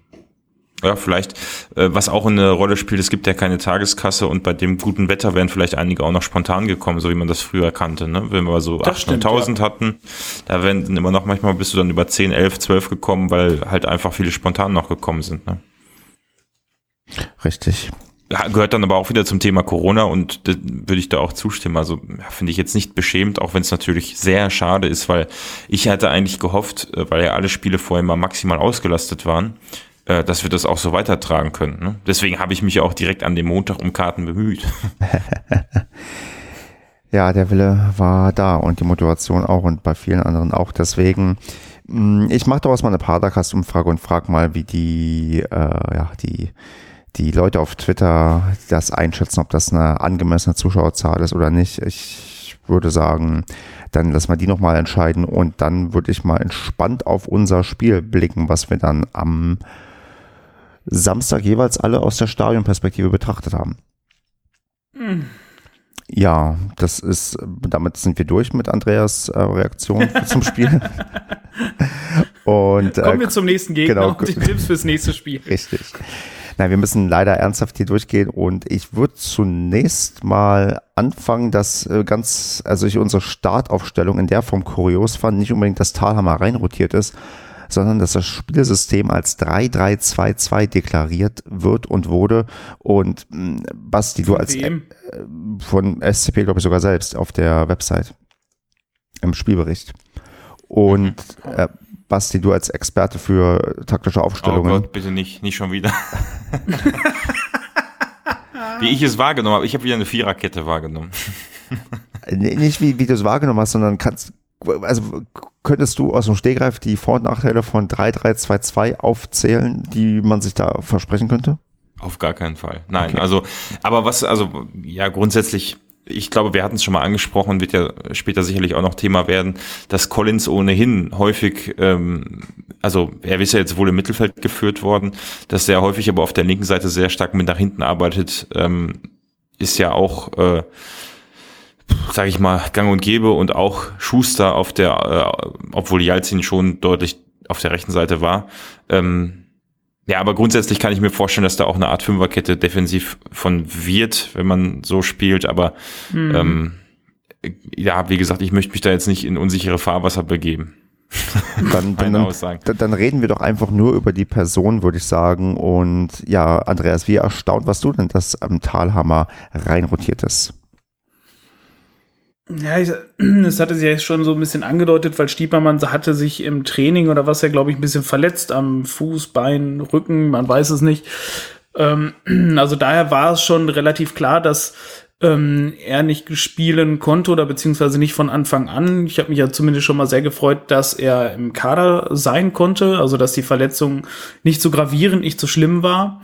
B: ja, vielleicht, äh, was auch eine Rolle spielt, es gibt ja keine Tageskasse und bei dem guten Wetter wären vielleicht einige auch noch spontan gekommen, so wie man das früher kannte, ne? Wenn wir so 800.000 ja. hatten, da wären dann immer noch manchmal bist du dann über 10, 11, 12 gekommen, weil halt einfach viele spontan noch gekommen sind, ne?
A: Richtig.
B: Ja, gehört dann aber auch wieder zum Thema Corona und würde ich da auch zustimmen. Also ja, finde ich jetzt nicht beschämt, auch wenn es natürlich sehr schade ist, weil ich hatte eigentlich gehofft, äh, weil ja alle Spiele vorher mal maximal ausgelastet waren, äh, dass wir das auch so weitertragen können. Ne? Deswegen habe ich mich auch direkt an dem Montag um Karten bemüht.
A: ja, der Wille war da und die Motivation auch und bei vielen anderen auch. Deswegen, mm, ich mache daraus mal eine Padercast-Umfrage und frage mal, wie die, äh, ja, die die Leute auf Twitter das einschätzen, ob das eine angemessene Zuschauerzahl ist oder nicht. Ich würde sagen, dann lassen wir die nochmal entscheiden und dann würde ich mal entspannt auf unser Spiel blicken, was wir dann am Samstag jeweils alle aus der Stadionperspektive betrachtet haben. Mhm. Ja, das ist, damit sind wir durch mit Andreas äh, Reaktion zum Spiel.
C: und, äh, Kommen wir zum nächsten Gegner genau, und den Tipps fürs nächste Spiel.
A: Richtig. Nein, wir müssen leider ernsthaft hier durchgehen und ich würde zunächst mal anfangen, dass äh, ganz, also ich unsere Startaufstellung in der Form kurios fand, nicht unbedingt, dass Talhammer reinrotiert ist, sondern dass das Spielsystem als 3-3-2-2 deklariert wird und wurde. Und hm, Basti, du als äh, von SCP, glaube ich, sogar selbst auf der Website im Spielbericht. Und mhm. äh, Basti, du als Experte für taktische Aufstellungen. Oh Gott,
B: bitte nicht, nicht schon wieder. wie ich es wahrgenommen habe. Ich habe wieder eine Viererkette wahrgenommen.
A: nicht wie, wie du es wahrgenommen hast, sondern kannst, also könntest du aus dem Stegreif die Vor- und Nachteile von 3-3-2-2 aufzählen, die man sich da versprechen könnte?
B: Auf gar keinen Fall. Nein, okay. also, aber was, also, ja, grundsätzlich ich glaube, wir hatten es schon mal angesprochen, wird ja später sicherlich auch noch Thema werden, dass Collins ohnehin häufig, ähm, also er ist ja jetzt wohl im Mittelfeld geführt worden, dass er häufig aber auf der linken Seite sehr stark mit nach hinten arbeitet, ähm, ist ja auch, äh, sage ich mal, gang und gäbe und auch Schuster auf der, äh, obwohl Jalzin schon deutlich auf der rechten Seite war, ähm, ja, aber grundsätzlich kann ich mir vorstellen, dass da auch eine Art Fünferkette defensiv von wird, wenn man so spielt. Aber mhm. ähm, ja, wie gesagt, ich möchte mich da jetzt nicht in unsichere Fahrwasser begeben.
A: Dann, dann, dann, dann, reden wir doch einfach nur über die Person, würde ich sagen. Und ja, Andreas, wie erstaunt warst du denn, dass am Talhammer reinrotiert ist?
C: Ja, das hatte sie ja schon so ein bisschen angedeutet, weil Stiepermann hatte sich im Training oder was er, glaube ich, ein bisschen verletzt am Fuß, Bein, Rücken, man weiß es nicht. Ähm, also daher war es schon relativ klar, dass ähm, er nicht spielen konnte oder beziehungsweise nicht von Anfang an. Ich habe mich ja zumindest schon mal sehr gefreut, dass er im Kader sein konnte, also dass die Verletzung nicht so gravierend, nicht so schlimm war.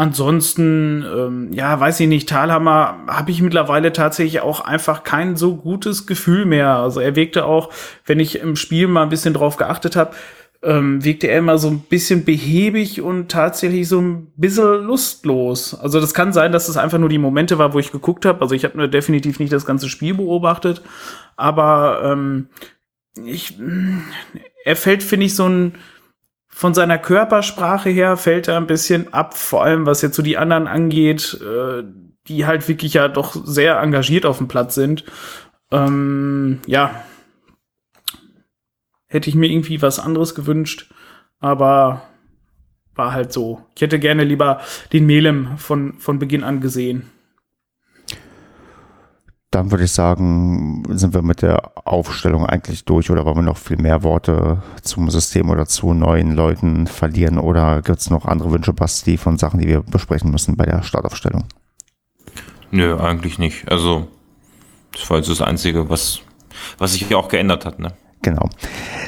C: Ansonsten, ähm, ja, weiß ich nicht, Talhammer habe ich mittlerweile tatsächlich auch einfach kein so gutes Gefühl mehr. Also er wirkte auch, wenn ich im Spiel mal ein bisschen drauf geachtet habe, ähm, wirkte er immer so ein bisschen behäbig und tatsächlich so ein bisschen lustlos. Also das kann sein, dass es einfach nur die Momente war, wo ich geguckt habe. Also ich habe definitiv nicht das ganze Spiel beobachtet, aber ähm, ich, er fällt, finde ich, so ein von seiner Körpersprache her fällt er ein bisschen ab, vor allem was jetzt so die anderen angeht, äh, die halt wirklich ja doch sehr engagiert auf dem Platz sind. Ähm, ja, hätte ich mir irgendwie was anderes gewünscht, aber war halt so. Ich hätte gerne lieber den Melem von, von Beginn an gesehen.
A: Dann würde ich sagen, sind wir mit der Aufstellung eigentlich durch oder wollen wir noch viel mehr Worte zum System oder zu neuen Leuten verlieren oder gibt es noch andere Wünsche, Basti, von Sachen, die wir besprechen müssen bei der Startaufstellung?
B: Nö, eigentlich nicht. Also, das war jetzt das Einzige, was, was sich auch geändert hat, ne?
A: Genau.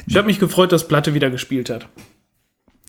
C: Ich habe mich gefreut, dass Platte wieder gespielt hat.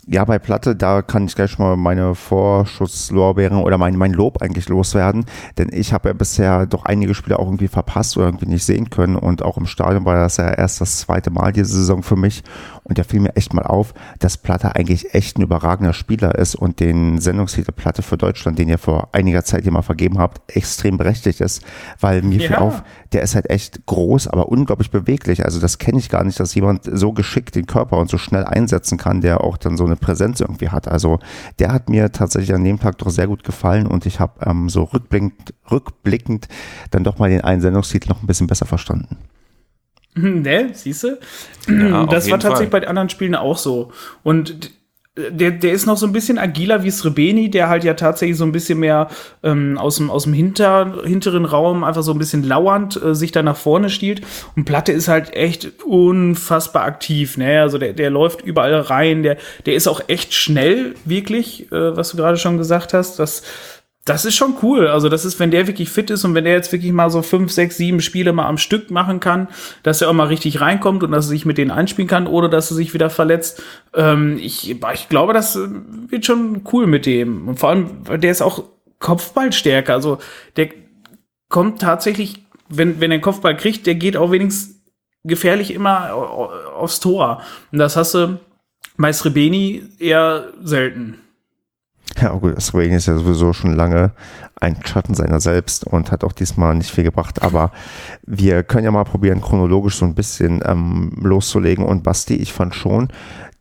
A: Ja, bei Platte, da kann ich gleich mal meine Vorschusslorbeeren oder mein, mein Lob eigentlich loswerden, denn ich habe ja bisher doch einige Spiele auch irgendwie verpasst oder irgendwie nicht sehen können. Und auch im Stadion war das ja erst das zweite Mal diese Saison für mich und da fiel mir echt mal auf, dass Platte eigentlich echt ein überragender Spieler ist und den Sendungstitel Platte für Deutschland, den ihr vor einiger Zeit hier mal vergeben habt, extrem berechtigt ist, weil mir ja. fiel auf, der ist halt echt groß, aber unglaublich beweglich. Also das kenne ich gar nicht, dass jemand so geschickt den Körper und so schnell einsetzen kann, der auch dann so eine Präsenz irgendwie hat. Also der hat mir tatsächlich an dem Tag doch sehr gut gefallen und ich habe ähm, so rückblickend, rückblickend dann doch mal den einen Sendungstitel noch ein bisschen besser verstanden.
C: Ne, siehst du? Ja, das war tatsächlich Fall. bei den anderen Spielen auch so. Und der, der ist noch so ein bisschen agiler wie Srebeni, der halt ja tatsächlich so ein bisschen mehr ähm, aus dem, aus dem hinter, hinteren Raum einfach so ein bisschen lauernd äh, sich da nach vorne stiehlt. Und Platte ist halt echt unfassbar aktiv. Ne? Also der, der läuft überall rein, der, der ist auch echt schnell, wirklich, äh, was du gerade schon gesagt hast. Das das ist schon cool. Also das ist, wenn der wirklich fit ist und wenn der jetzt wirklich mal so fünf, sechs, sieben Spiele mal am Stück machen kann, dass er auch mal richtig reinkommt und dass er sich mit denen einspielen kann, ohne dass er sich wieder verletzt. Ähm, ich, ich glaube, das wird schon cool mit dem. Und vor allem, der ist auch Kopfballstärker. Also der kommt tatsächlich, wenn, wenn er einen Kopfball kriegt, der geht auch wenigstens gefährlich immer aufs Tor. Und das hast du bei Srebeni eher selten.
A: Ja, gut, Swain ist ja sowieso schon lange ein Schatten seiner selbst und hat auch diesmal nicht viel gebracht. Aber wir können ja mal probieren, chronologisch so ein bisschen ähm, loszulegen. Und Basti, ich fand schon,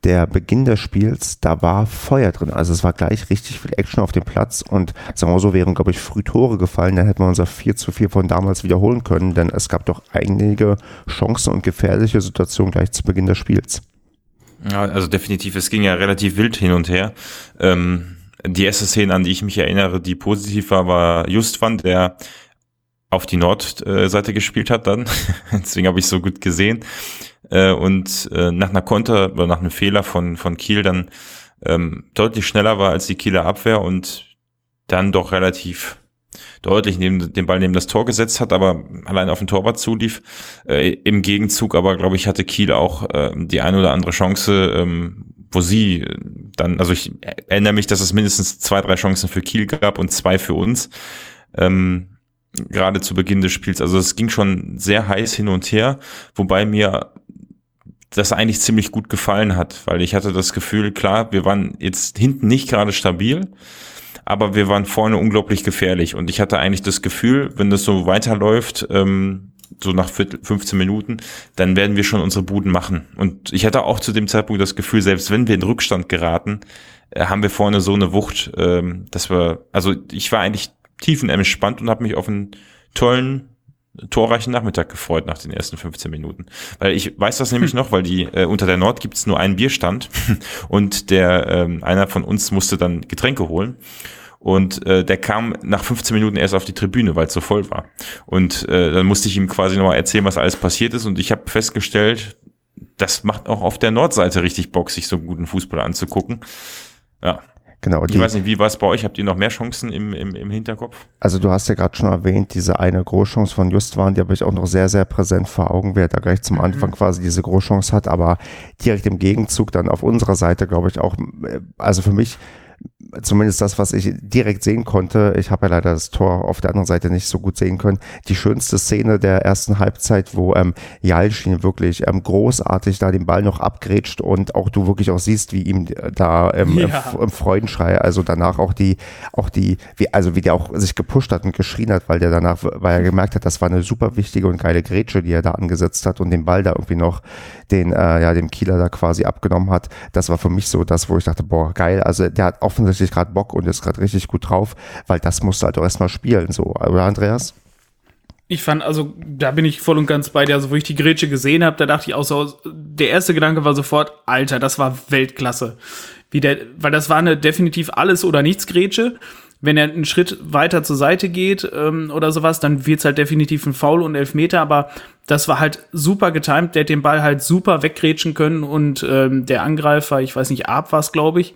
A: der Beginn des Spiels, da war Feuer drin. Also es war gleich richtig viel Action auf dem Platz und sagen wir so, wären, glaube ich, früh Tore gefallen, dann hätten wir unser 4 zu 4 von damals wiederholen können, denn es gab doch einige Chancen und gefährliche Situationen gleich zu Beginn des Spiels.
B: Ja, also definitiv, es ging ja relativ wild hin und her. Ähm die erste Szene, an die ich mich erinnere, die positiv war, war Justwan, der auf die Nordseite gespielt hat dann. Deswegen habe ich so gut gesehen. Äh, und äh, nach einer Konter oder nach einem Fehler von, von Kiel dann ähm, deutlich schneller war als die Kieler Abwehr und dann doch relativ deutlich neben den Ball neben das Tor gesetzt hat, aber allein auf den Torwart zulief. Äh, Im Gegenzug aber, glaube ich, hatte Kiel auch äh, die eine oder andere Chance, ähm, wo sie dann, also ich erinnere mich, dass es mindestens zwei, drei Chancen für Kiel gab und zwei für uns. Ähm, gerade zu Beginn des Spiels. Also es ging schon sehr heiß hin und her, wobei mir das eigentlich ziemlich gut gefallen hat, weil ich hatte das Gefühl, klar, wir waren jetzt hinten nicht gerade stabil, aber wir waren vorne unglaublich gefährlich und ich hatte eigentlich das Gefühl, wenn das so weiterläuft, ähm, so nach 15 Minuten, dann werden wir schon unsere Buden machen. Und ich hatte auch zu dem Zeitpunkt das Gefühl, selbst wenn wir in Rückstand geraten, äh, haben wir vorne so eine Wucht, ähm, dass wir, also ich war eigentlich tiefenentspannt und habe mich auf einen tollen, torreichen Nachmittag gefreut nach den ersten 15 Minuten. Weil ich weiß das nämlich hm. noch, weil die äh, unter der Nord gibt es nur einen Bierstand und der ähm, einer von uns musste dann Getränke holen. Und äh, der kam nach 15 Minuten erst auf die Tribüne, weil es so voll war. Und äh, dann musste ich ihm quasi nochmal erzählen, was alles passiert ist. Und ich habe festgestellt, das macht auch auf der Nordseite richtig Bock, sich so guten Fußball anzugucken. Ja. Genau. ich weiß nicht, wie war es bei euch? Habt ihr noch mehr Chancen im, im, im Hinterkopf?
A: Also du hast ja gerade schon erwähnt, diese eine Großchance von Justwan, die habe ich auch noch sehr, sehr präsent vor Augen, wer da gleich zum mhm. Anfang quasi diese Großchance hat, aber direkt im Gegenzug dann auf unserer Seite, glaube ich, auch, äh, also für mich zumindest das, was ich direkt sehen konnte, ich habe ja leider das Tor auf der anderen Seite nicht so gut sehen können, die schönste Szene der ersten Halbzeit, wo ähm, Jalschin wirklich ähm, großartig da den Ball noch abgrätscht und auch du wirklich auch siehst, wie ihm da ähm, ja. im, im Freudenschrei, also danach auch die, auch die, wie, also wie der auch sich gepusht hat und geschrien hat, weil der danach, weil er gemerkt hat, das war eine super wichtige und geile Grätsche, die er da angesetzt hat und den Ball da irgendwie noch den, äh, ja, dem Kieler da quasi abgenommen hat. Das war für mich so das, wo ich dachte, boah, geil, also der hat offensichtlich richtig gerade Bock und ist gerade richtig gut drauf, weil das musst du halt auch erstmal spielen, so, oder Andreas?
C: Ich fand, also da bin ich voll und ganz bei dir. Also, wo ich die Grätsche gesehen habe, da dachte ich auch so, der erste Gedanke war sofort, Alter, das war Weltklasse. Wie der, weil das war eine definitiv alles oder nichts Grätsche. Wenn er einen Schritt weiter zur Seite geht ähm, oder sowas, dann wird's halt definitiv ein Foul und Elfmeter, aber das war halt super getimt. Der hat den Ball halt super weggrätschen können und ähm, der Angreifer, ich weiß nicht, Ab war's, glaube ich,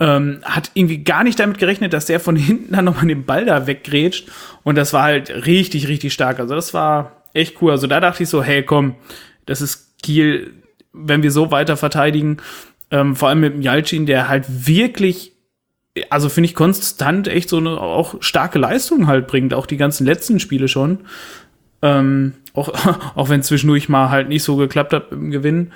C: ähm, hat irgendwie gar nicht damit gerechnet, dass der von hinten dann nochmal den Ball da weggrätscht. Und das war halt richtig, richtig stark. Also das war echt cool. Also da dachte ich so, hey, komm, das ist Kiel, wenn wir so weiter verteidigen, ähm, vor allem mit dem Jalcin, der halt wirklich, also finde ich konstant echt so eine auch starke Leistung halt bringt, auch die ganzen letzten Spiele schon. Ähm, auch, auch wenn zwischendurch mal halt nicht so geklappt hat im Gewinn.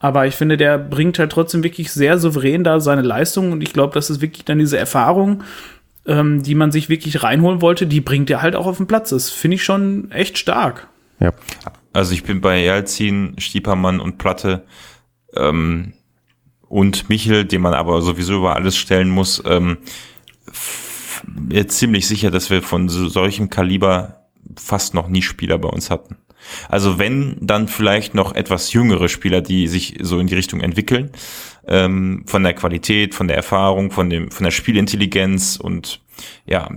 C: Aber ich finde, der bringt halt trotzdem wirklich sehr souverän da seine Leistung und ich glaube, das ist wirklich dann diese Erfahrung, ähm, die man sich wirklich reinholen wollte, die bringt er halt auch auf den Platz. Das finde ich schon echt stark.
B: Ja. Also ich bin bei Jalzin, Stiepermann und Platte ähm, und Michel, den man aber sowieso über alles stellen muss, ähm, ziemlich sicher, dass wir von so, solchem Kaliber fast noch nie Spieler bei uns hatten. Also wenn, dann vielleicht noch etwas jüngere Spieler, die sich so in die Richtung entwickeln, ähm, von der Qualität, von der Erfahrung, von dem, von der Spielintelligenz und ja,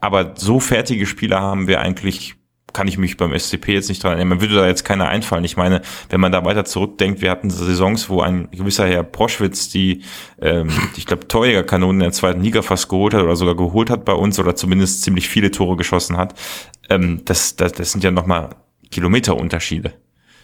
B: aber so fertige Spieler haben wir eigentlich kann ich mich beim SCP jetzt nicht dran erinnern. Man würde da jetzt keiner einfallen. Ich meine, wenn man da weiter zurückdenkt, wir hatten Saisons, wo ein gewisser Herr Proschwitz die, ähm, ich glaube, Torjägerkanonen in der zweiten Liga fast geholt hat oder sogar geholt hat bei uns oder zumindest ziemlich viele Tore geschossen hat. Ähm, das, das, das sind ja nochmal Kilometerunterschiede.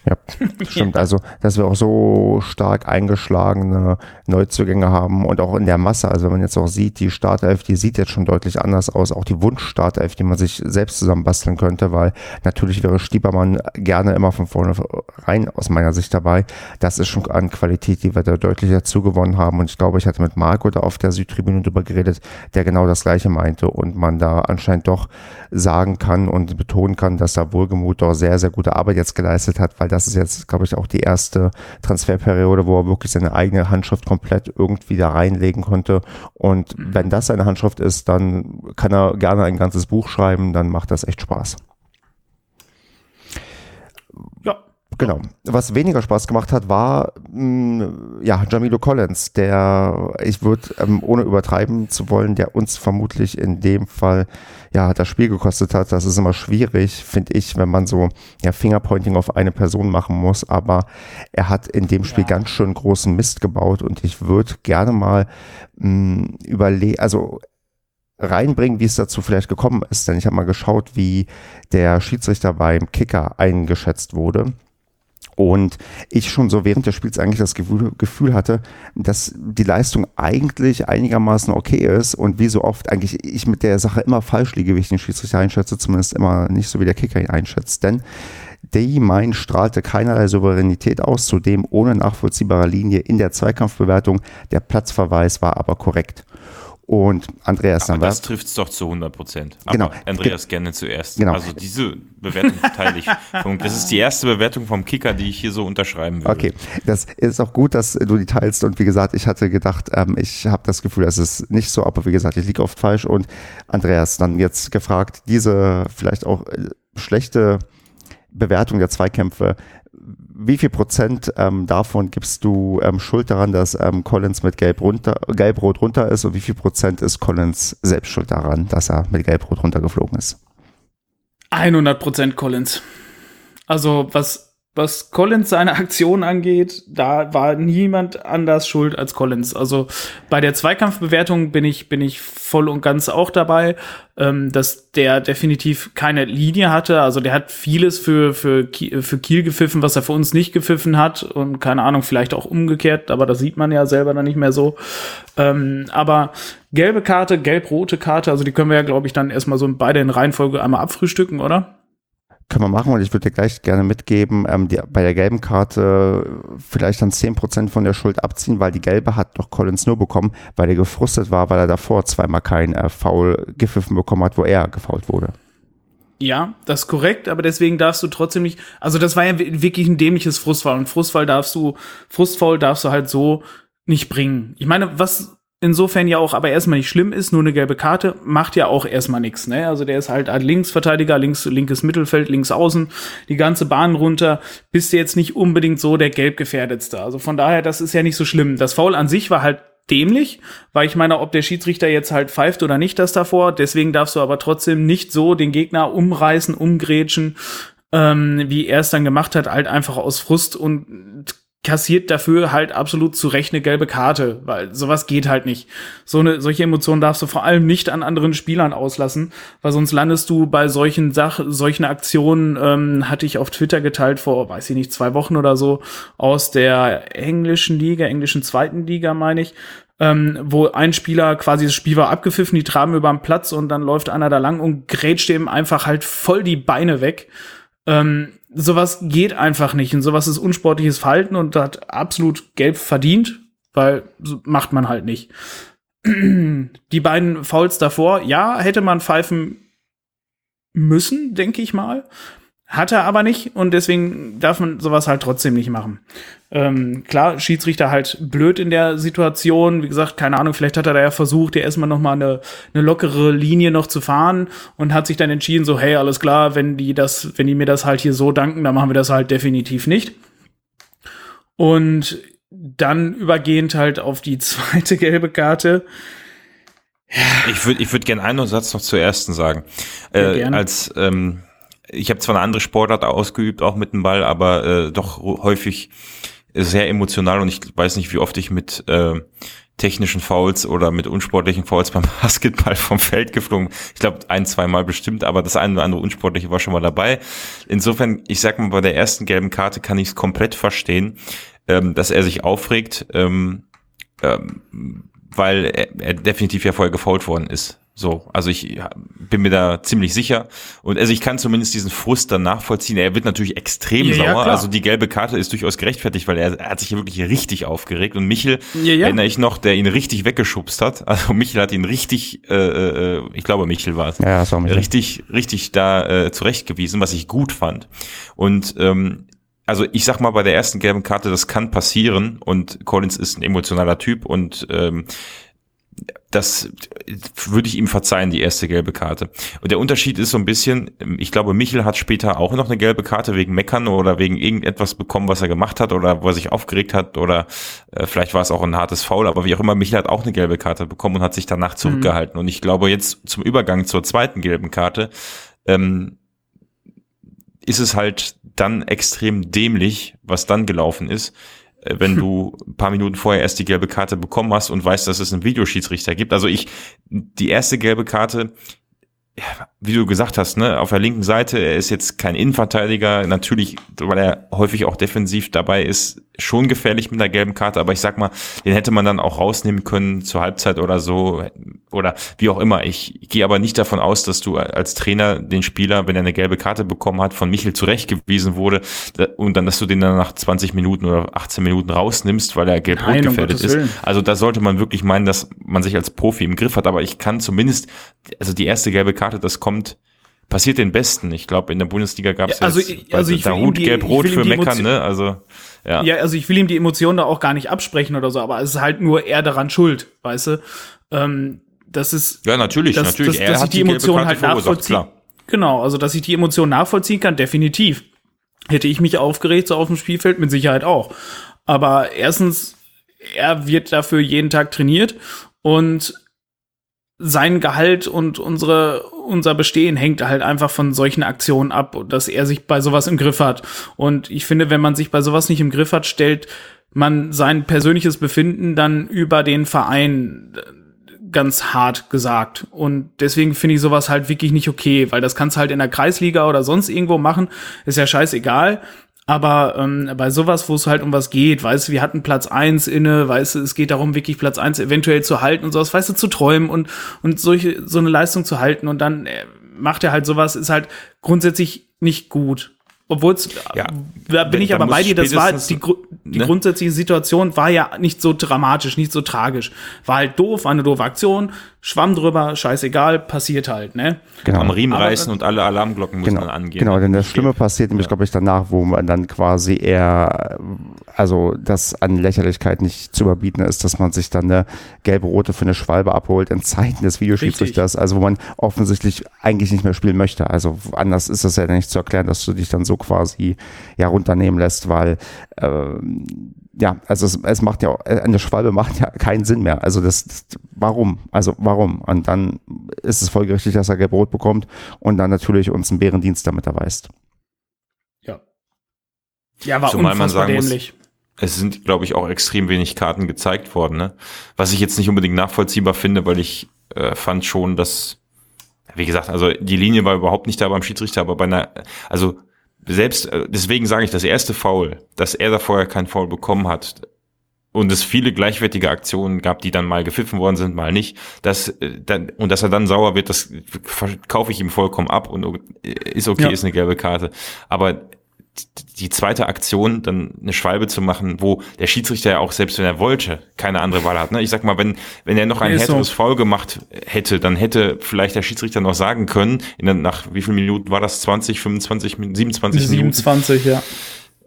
A: Ja, stimmt. Also, dass wir auch so stark eingeschlagene Neuzugänge haben und auch in der Masse. Also, wenn man jetzt auch sieht, die Startelf, die sieht jetzt schon deutlich anders aus. Auch die Wunschstartelf, die man sich selbst zusammenbasteln könnte, weil natürlich wäre Stiebermann gerne immer von vorne rein aus meiner Sicht dabei. Das ist schon an Qualität, die wir da deutlich dazu gewonnen haben. Und ich glaube, ich hatte mit Marco da auf der Südtribüne drüber geredet, der genau das Gleiche meinte und man da anscheinend doch sagen kann und betonen kann, dass da Wohlgemut doch sehr, sehr gute Arbeit jetzt geleistet hat, weil das ist jetzt, glaube ich, auch die erste Transferperiode, wo er wirklich seine eigene Handschrift komplett irgendwie da reinlegen konnte. Und mhm. wenn das seine Handschrift ist, dann kann er gerne ein ganzes Buch schreiben, dann macht das echt Spaß. Ja, Genau. Was weniger Spaß gemacht hat, war mh, mm, ja Jamilo Collins, der ich würde, ähm, ohne übertreiben zu wollen, der uns vermutlich in dem Fall ja das Spiel gekostet hat. Das ist immer schwierig, finde ich, wenn man so ja Fingerpointing auf eine Person machen muss. Aber er hat in dem Spiel ja. ganz schön großen Mist gebaut und ich würde gerne mal mm, überlegen, also reinbringen, wie es dazu vielleicht gekommen ist. Denn ich habe mal geschaut, wie der Schiedsrichter beim Kicker eingeschätzt wurde. Und ich schon so während des Spiels eigentlich das Gefühl hatte, dass die Leistung eigentlich einigermaßen okay ist und wie so oft eigentlich ich mit der Sache immer falsch liege, wie ich den Schiedsrichter einschätze, zumindest immer nicht so wie der Kicker ihn einschätzt. Denn die Main strahlte keinerlei Souveränität aus, zudem ohne nachvollziehbare Linie in der Zweikampfbewertung. Der Platzverweis war aber korrekt. Und Andreas
B: Aber das trifft es doch zu 100 Prozent.
A: Genau.
B: Andreas gerne zuerst. Genau. Also diese Bewertung teile ich. Das ist die erste Bewertung vom Kicker, die ich hier so unterschreiben würde.
A: Okay, das ist auch gut, dass du die teilst. Und wie gesagt, ich hatte gedacht, ähm, ich habe das Gefühl, das ist nicht so, aber wie gesagt, ich liege oft falsch. Und Andreas dann jetzt gefragt, diese vielleicht auch äh, schlechte Bewertung der Zweikämpfe, wie viel Prozent ähm, davon gibst du ähm, Schuld daran, dass ähm, Collins mit Gelb runter, Gelb-Rot runter ist und wie viel Prozent ist Collins selbst schuld daran, dass er mit Gelb-Rot runtergeflogen ist?
C: 100 Prozent Collins. Also was was Collins seine Aktion angeht, da war niemand anders schuld als Collins. Also bei der Zweikampfbewertung bin ich, bin ich voll und ganz auch dabei, ähm, dass der definitiv keine Linie hatte. Also der hat vieles für, für, für Kiel gepfiffen, was er für uns nicht gepfiffen hat. Und keine Ahnung, vielleicht auch umgekehrt, aber das sieht man ja selber dann nicht mehr so. Ähm, aber gelbe Karte, gelb-rote Karte, also die können wir ja, glaube ich, dann erstmal so beide in Reihenfolge einmal abfrühstücken, oder?
A: Können wir machen und ich würde dir gleich gerne mitgeben, ähm, die, bei der gelben Karte vielleicht dann 10% von der Schuld abziehen, weil die gelbe hat doch Collins nur bekommen, weil er gefrustet war, weil er davor zweimal kein äh, Foul gepfiffen bekommen hat, wo er gefault wurde.
C: Ja, das ist korrekt, aber deswegen darfst du trotzdem nicht, also das war ja wirklich ein dämliches Frustfall und Frustfall darfst du, Frustfaul darfst du halt so nicht bringen. Ich meine, was insofern ja auch aber erstmal nicht schlimm ist, nur eine gelbe Karte macht ja auch erstmal nichts. Ne? Also der ist halt Linksverteidiger, links, linkes Mittelfeld, links außen, die ganze Bahn runter, bist du jetzt nicht unbedingt so der gelbgefährdetste. Also von daher, das ist ja nicht so schlimm. Das Foul an sich war halt dämlich, weil ich meine, ob der Schiedsrichter jetzt halt pfeift oder nicht das davor, deswegen darfst du aber trotzdem nicht so den Gegner umreißen, umgrätschen, ähm, wie er es dann gemacht hat, halt einfach aus Frust und kassiert dafür halt absolut zu Recht eine gelbe Karte, weil sowas geht halt nicht. So eine, solche Emotionen darfst du vor allem nicht an anderen Spielern auslassen, weil sonst landest du bei solchen Sach solchen Aktionen, ähm, hatte ich auf Twitter geteilt vor, weiß ich nicht, zwei Wochen oder so, aus der englischen Liga, englischen zweiten Liga, meine ich, ähm, wo ein Spieler quasi das Spiel war abgepfiffen, die traben über den Platz und dann läuft einer da lang und grätscht ihm einfach halt voll die Beine weg. Ähm, sowas geht einfach nicht und sowas ist unsportliches Verhalten und hat absolut gelb verdient, weil macht man halt nicht. Die beiden Fouls davor, ja, hätte man pfeifen müssen, denke ich mal. Hat er aber nicht und deswegen darf man sowas halt trotzdem nicht machen. Ähm, klar, Schiedsrichter halt blöd in der Situation. Wie gesagt, keine Ahnung, vielleicht hat er da ja versucht, ja erstmal noch mal eine, eine lockere Linie noch zu fahren und hat sich dann entschieden, so, hey, alles klar, wenn die das, wenn die mir das halt hier so danken, dann machen wir das halt definitiv nicht. Und dann übergehend halt auf die zweite gelbe Karte.
B: Ja. Ich würde ich würd gerne einen Satz noch zur ersten sagen. Äh, als ähm, ich habe zwar eine andere Sportart ausgeübt, auch mit dem Ball, aber äh, doch häufig sehr emotional und ich weiß nicht, wie oft ich mit äh, technischen Fouls oder mit unsportlichen Fouls beim Basketball vom Feld geflogen. Ich glaube, ein, zwei Mal bestimmt, aber das eine oder andere unsportliche war schon mal dabei. Insofern, ich sag mal, bei der ersten gelben Karte kann ich es komplett verstehen, ähm, dass er sich aufregt, ähm, ähm, weil er, er definitiv ja vorher gefault worden ist. So, also ich bin mir da ziemlich sicher. Und also ich kann zumindest diesen Frust dann nachvollziehen. Er wird natürlich extrem ja, sauer. Ja, also die gelbe Karte ist durchaus gerechtfertigt, weil er, er hat sich ja wirklich richtig aufgeregt. Und Michel, ja, erinnere ich noch, der ihn richtig weggeschubst hat. Also Michel hat ihn richtig, äh, äh, ich glaube Michel war es, ja, das war Michel. richtig, richtig da äh, zurechtgewiesen, was ich gut fand. Und ähm, also ich sag mal, bei der ersten gelben Karte, das kann passieren und Collins ist ein emotionaler Typ und ähm, das würde ich ihm verzeihen, die erste gelbe Karte. Und der Unterschied ist so ein bisschen, ich glaube, Michel hat später auch noch eine gelbe Karte wegen Meckern oder wegen irgendetwas bekommen, was er gemacht hat oder wo er sich aufgeregt hat oder äh, vielleicht war es auch ein hartes Foul, aber wie auch immer, Michel hat auch eine gelbe Karte bekommen und hat sich danach zurückgehalten. Mhm. Und ich glaube, jetzt zum Übergang zur zweiten gelben Karte ähm, ist es halt dann extrem dämlich, was dann gelaufen ist wenn du ein paar Minuten vorher erst die gelbe Karte bekommen hast und weißt, dass es einen Videoschiedsrichter gibt. Also ich, die erste gelbe Karte, wie du gesagt hast, ne, auf der linken Seite, er ist jetzt kein Innenverteidiger, natürlich, weil er häufig auch defensiv dabei ist, schon gefährlich mit einer gelben Karte, aber ich sag mal, den hätte man dann auch rausnehmen können zur Halbzeit oder so oder wie auch immer. Ich, gehe aber nicht davon aus, dass du als Trainer den Spieler, wenn er eine gelbe Karte bekommen hat, von Michel zurechtgewiesen wurde und dann, dass du den dann nach 20 Minuten oder 18 Minuten rausnimmst, weil er gelb-rot gefährdet um ist. Also da sollte man wirklich meinen, dass man sich als Profi im Griff hat, aber ich kann zumindest, also die erste gelbe Karte, das kommt passiert den Besten. Ich glaube, in der Bundesliga gab es ja,
C: also, jetzt also ich
B: Hut gelb-rot für Meckern, ne? Also
C: ja. ja, also ich will ihm die Emotionen da auch gar nicht absprechen oder so, aber es ist halt nur er daran schuld, weißt du? Ähm, das ist
B: ja natürlich,
C: dass,
B: natürlich.
C: Dass, er dass ich die, die Emotionen halt nachvollziehen. Genau, also dass ich die Emotionen nachvollziehen kann, definitiv. Hätte ich mich aufgeregt so auf dem Spielfeld mit Sicherheit auch. Aber erstens, er wird dafür jeden Tag trainiert und sein Gehalt und unsere, unser Bestehen hängt halt einfach von solchen Aktionen ab, dass er sich bei sowas im Griff hat. Und ich finde, wenn man sich bei sowas nicht im Griff hat, stellt man sein persönliches Befinden dann über den Verein ganz hart gesagt. Und deswegen finde ich sowas halt wirklich nicht okay, weil das kannst du halt in der Kreisliga oder sonst irgendwo machen, ist ja scheißegal. Aber ähm, bei sowas, wo es halt um was geht, weißt du, wir hatten Platz eins inne, weißt du, es geht darum, wirklich Platz eins eventuell zu halten und sowas, weißt du, zu träumen und, und solche, so eine Leistung zu halten und dann äh, macht er halt sowas, ist halt grundsätzlich nicht gut. Obwohl es, ja, da bin ich aber bei dir, das war die, die ne? grundsätzliche Situation war ja nicht so dramatisch, nicht so tragisch. War halt doof, war eine doofe Aktion, schwamm drüber, scheißegal, passiert halt, ne?
B: Genau. Am Riemen reißen und alle Alarmglocken müssen
A: genau,
B: dann angehen.
A: Genau, denn das Schlimme passiert nämlich, ja. glaube ich, danach, wo man dann quasi eher, also das an Lächerlichkeit nicht zu überbieten ist, dass man sich dann eine gelbe Rote für eine Schwalbe abholt in Zeiten des Videoschiedsrichters, also wo man offensichtlich eigentlich nicht mehr spielen möchte. Also anders ist das ja nicht zu erklären, dass du dich dann so quasi ja runternehmen lässt, weil äh, ja, also es, es macht ja, eine Schwalbe macht ja keinen Sinn mehr. Also das, das warum? Also warum? Und dann ist es folgerichtig, dass er Gelb-Rot bekommt und dann natürlich uns einen Bärendienst damit erweist.
C: Ja. Ja, war Zumal man sagen dämlich. Muss,
B: es sind, glaube ich, auch extrem wenig Karten gezeigt worden, ne? Was ich jetzt nicht unbedingt nachvollziehbar finde, weil ich äh, fand schon, dass, wie gesagt, also die Linie war überhaupt nicht da beim Schiedsrichter, aber bei einer, also selbst, äh, deswegen sage ich, das erste Foul, dass er da vorher kein Foul bekommen hat und es viele gleichwertige Aktionen gab, die dann mal gepfiffen worden sind, mal nicht, dass, äh, dann, und dass er dann sauer wird, das kaufe ich ihm vollkommen ab und äh, ist okay, ja. ist eine gelbe Karte. Aber die zweite Aktion, dann eine Schwalbe zu machen, wo der Schiedsrichter ja auch, selbst wenn er wollte, keine andere Wahl hat. Ne? Ich sag mal, wenn, wenn er noch ein härteres so. Foul gemacht hätte, dann hätte vielleicht der Schiedsrichter noch sagen können, in nach wie vielen Minuten war das? 20, 25, 27
C: Minuten? 27, ja.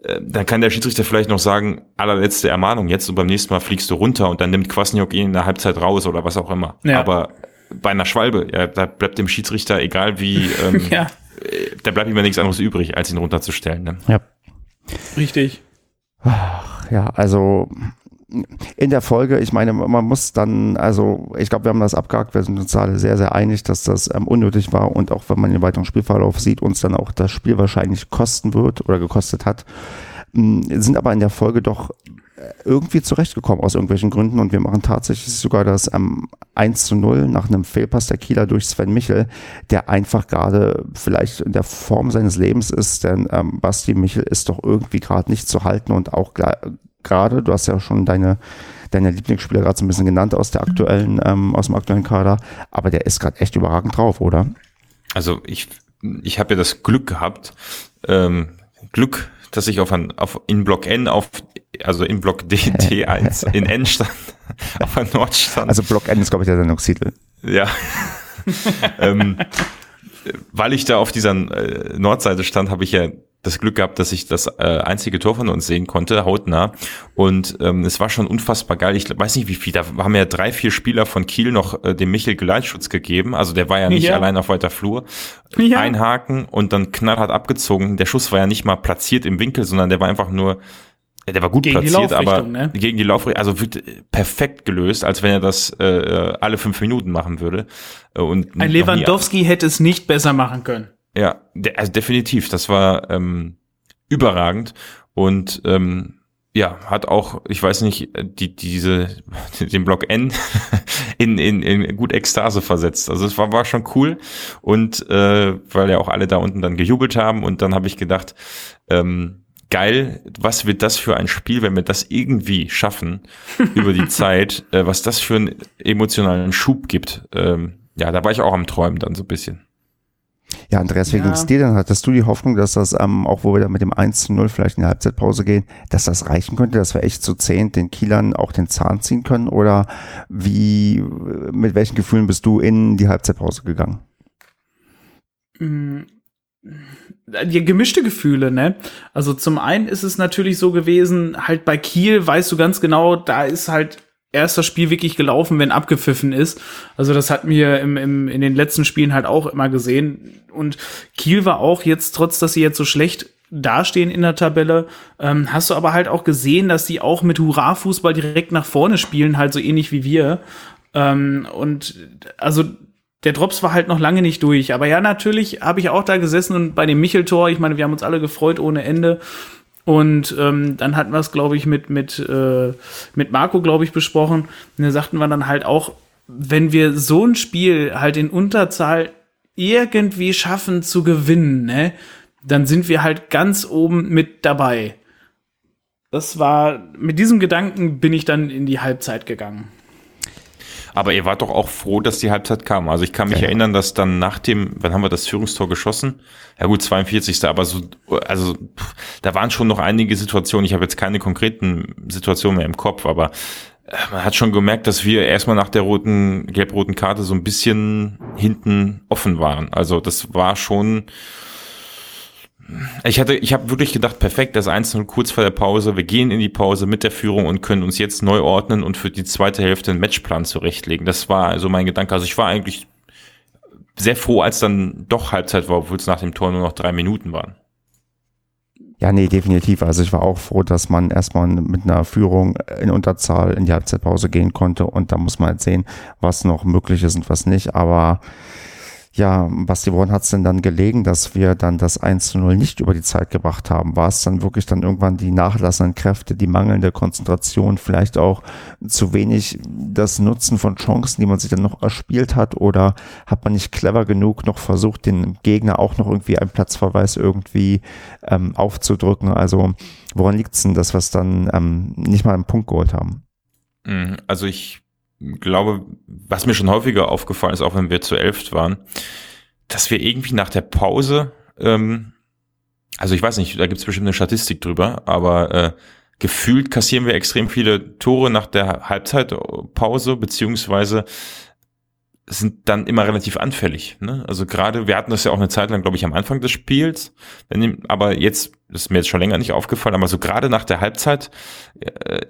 B: Äh, dann kann der Schiedsrichter vielleicht noch sagen, allerletzte Ermahnung jetzt und beim nächsten Mal fliegst du runter und dann nimmt Kwasniok ihn in der Halbzeit raus oder was auch immer. Ja. Aber bei einer Schwalbe, ja, da bleibt dem Schiedsrichter, egal wie, ähm, ja da bleibt ihm nichts anderes übrig, als ihn runterzustellen. Ne?
A: Ja.
C: Richtig.
A: Ach, ja, also in der Folge, ich meine, man muss dann, also ich glaube, wir haben das abgehakt, wir sind uns alle sehr, sehr einig, dass das ähm, unnötig war und auch wenn man den weiteren Spielverlauf sieht, uns dann auch das Spiel wahrscheinlich kosten wird oder gekostet hat, sind aber in der Folge doch irgendwie zurechtgekommen aus irgendwelchen Gründen. Und wir machen tatsächlich sogar das ähm, 1 zu 0 nach einem Fehlpass der Kieler durch Sven Michel, der einfach gerade vielleicht in der Form seines Lebens ist, denn ähm, Basti Michel ist doch irgendwie gerade nicht zu halten und auch gerade, du hast ja schon deine deine Lieblingsspieler gerade so ein bisschen genannt aus der aktuellen, ähm, aus dem aktuellen Kader, aber der ist gerade echt überragend drauf, oder?
B: Also ich, ich habe ja das Glück gehabt, ähm, Glück dass ich auf, ein, auf in Block N auf, also in Block D, D1 in N stand, auf ein Nord stand.
A: Also Block N ist, glaube ich, der Sendungstitel.
B: Ja. ähm, weil ich da auf dieser äh, Nordseite stand, habe ich ja das Glück gehabt, dass ich das äh, einzige Tor von uns sehen konnte, hautnah. Und ähm, es war schon unfassbar geil. Ich weiß nicht, wie viel. Da haben ja drei, vier Spieler von Kiel noch äh, dem Michel Geleitschutz gegeben. Also der war ja nicht ja. allein auf weiter Flur. Ja. Einhaken und dann knallhart abgezogen. Der Schuss war ja nicht mal platziert im Winkel, sondern der war einfach nur der war gut gegen platziert, aber ne? gegen die Laufrichtung, also wird perfekt gelöst, als wenn er das äh, alle fünf Minuten machen würde.
C: Und Ein Lewandowski hätte es nicht besser machen können.
B: Ja, also definitiv. Das war ähm, überragend und ähm, ja, hat auch, ich weiß nicht, die, diese, den Block N in, in, in gut Ekstase versetzt. Also es war, war schon cool und äh, weil ja auch alle da unten dann gejubelt haben und dann habe ich gedacht, ähm, geil, was wird das für ein Spiel, wenn wir das irgendwie schaffen über die Zeit, äh, was das für einen emotionalen Schub gibt. Ähm, ja, da war ich auch am Träumen dann so ein bisschen.
A: Ja, Andreas, wie ja. ging's dir denn? Hattest du die Hoffnung, dass das, ähm, auch wo wir da mit dem 1 zu 0 vielleicht in die Halbzeitpause gehen, dass das reichen könnte, dass wir echt zu zehn den Kielern auch den Zahn ziehen können? Oder wie, mit welchen Gefühlen bist du in die Halbzeitpause gegangen?
C: Die gemischte Gefühle, ne? Also zum einen ist es natürlich so gewesen, halt bei Kiel weißt du ganz genau, da ist halt erst das Spiel wirklich gelaufen, wenn abgepfiffen ist. Also das hatten wir im, im, in den letzten Spielen halt auch immer gesehen. Und Kiel war auch jetzt, trotz dass sie jetzt so schlecht dastehen in der Tabelle, ähm, hast du aber halt auch gesehen, dass die auch mit Hurra-Fußball direkt nach vorne spielen, halt so ähnlich wie wir. Ähm, und also der Drops war halt noch lange nicht durch. Aber ja, natürlich habe ich auch da gesessen und bei dem Michel-Tor, ich meine, wir haben uns alle gefreut ohne Ende. Und ähm, dann hatten wir es, glaube ich, mit, mit, äh, mit Marco, glaube ich, besprochen. Und da sagten wir dann halt auch, wenn wir so ein Spiel halt in Unterzahl irgendwie schaffen zu gewinnen, ne, dann sind wir halt ganz oben mit dabei. Das war, mit diesem Gedanken bin ich dann in die Halbzeit gegangen.
B: Aber ihr wart doch auch froh, dass die Halbzeit kam. Also ich kann mich ja, erinnern, dass dann nach dem, wann haben wir das Führungstor geschossen? Ja gut, 42. Aber so, also pff, da waren schon noch einige Situationen. Ich habe jetzt keine konkreten Situationen mehr im Kopf, aber äh, man hat schon gemerkt, dass wir erstmal nach der roten, gelb-roten Karte so ein bisschen hinten offen waren. Also das war schon, ich hatte, ich habe wirklich gedacht, perfekt, das 1 kurz vor der Pause. Wir gehen in die Pause mit der Führung und können uns jetzt neu ordnen und für die zweite Hälfte einen Matchplan zurechtlegen. Das war also mein Gedanke. Also ich war eigentlich sehr froh, als dann doch Halbzeit war, obwohl es nach dem Tor nur noch drei Minuten waren.
A: Ja, nee, definitiv. Also ich war auch froh, dass man erstmal mit einer Führung in Unterzahl in die Halbzeitpause gehen konnte und da muss man jetzt sehen, was noch möglich ist und was nicht. Aber ja, Basti, woran hat es denn dann gelegen, dass wir dann das 1 zu 0 nicht über die Zeit gebracht haben? War es dann wirklich dann irgendwann die nachlassenden Kräfte, die mangelnde Konzentration, vielleicht auch zu wenig das Nutzen von Chancen, die man sich dann noch erspielt hat? Oder hat man nicht clever genug noch versucht, den Gegner auch noch irgendwie einen Platzverweis irgendwie ähm, aufzudrücken? Also woran liegt es denn, dass wir es dann ähm, nicht mal einen Punkt geholt haben?
B: Mhm, also ich glaube, was mir schon häufiger aufgefallen ist, auch wenn wir zu elft waren, dass wir irgendwie nach der Pause, ähm, also ich weiß nicht, da gibt es bestimmt eine Statistik drüber, aber äh, gefühlt kassieren wir extrem viele Tore nach der Halbzeitpause, beziehungsweise sind dann immer relativ anfällig. Ne? Also gerade, wir hatten das ja auch eine Zeit lang, glaube ich, am Anfang des Spiels, aber jetzt, das ist mir jetzt schon länger nicht aufgefallen, aber so gerade nach der Halbzeit, äh,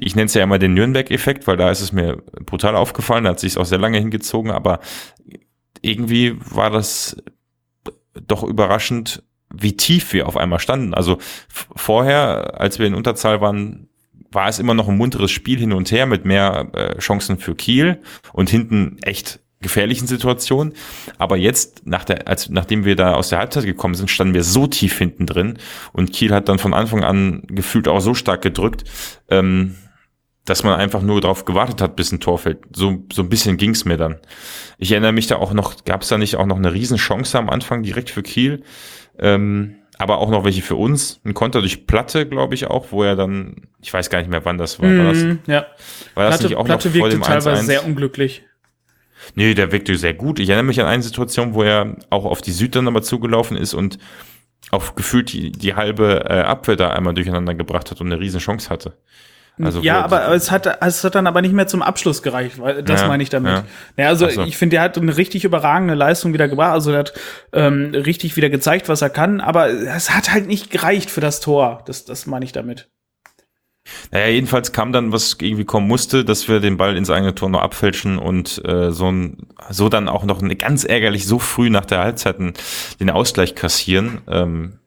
B: ich nenne es ja immer den Nürnberg-Effekt, weil da ist es mir brutal aufgefallen, da hat sich auch sehr lange hingezogen, aber irgendwie war das doch überraschend, wie tief wir auf einmal standen. Also vorher, als wir in Unterzahl waren, war es immer noch ein munteres Spiel hin und her mit mehr äh, Chancen für Kiel und hinten echt gefährlichen Situationen. Aber jetzt, nach der, als, nachdem wir da aus der Halbzeit gekommen sind, standen wir so tief hinten drin und Kiel hat dann von Anfang an gefühlt auch so stark gedrückt, ähm, dass man einfach nur darauf gewartet hat, bis ein Tor fällt. So, so ein bisschen ging's mir dann. Ich erinnere mich da auch noch, gab es da nicht auch noch eine Riesenchance am Anfang direkt für Kiel? Ähm, aber auch noch welche für uns. Ein Konter durch Platte, glaube ich auch, wo er dann, ich weiß gar nicht mehr, wann das war. war das,
C: mm, ja.
B: war das
C: Platte,
B: nicht auch
C: Platte
B: noch vor
C: wirkte
B: dem
C: teilweise
B: 1-1?
C: sehr unglücklich.
B: Nee, der wirkte sehr gut. Ich erinnere mich an eine Situation, wo er auch auf die Süd dann aber zugelaufen ist und auch gefühlt die, die halbe äh, Abwehr da einmal durcheinander gebracht hat und eine riesen Chance hatte. Also
C: ja, aber es hat, es hat dann aber nicht mehr zum Abschluss gereicht, weil das
B: Ja,
C: meine ich damit.
B: ja.
C: Ja. also
B: so.
C: ich finde, der hat eine richtig überragende Leistung wieder gebracht, also er hat ähm, richtig wieder gezeigt, was er kann, aber es hat halt nicht gereicht für das Tor. Das, das meine ich damit.
B: Naja, jedenfalls kam dann, was irgendwie kommen musste, dass wir den Ball ins eigene Tor noch abfälschen und äh, so, ein, so dann auch noch eine, ganz ärgerlich so früh nach der Halbzeit den Ausgleich kassieren. Ähm,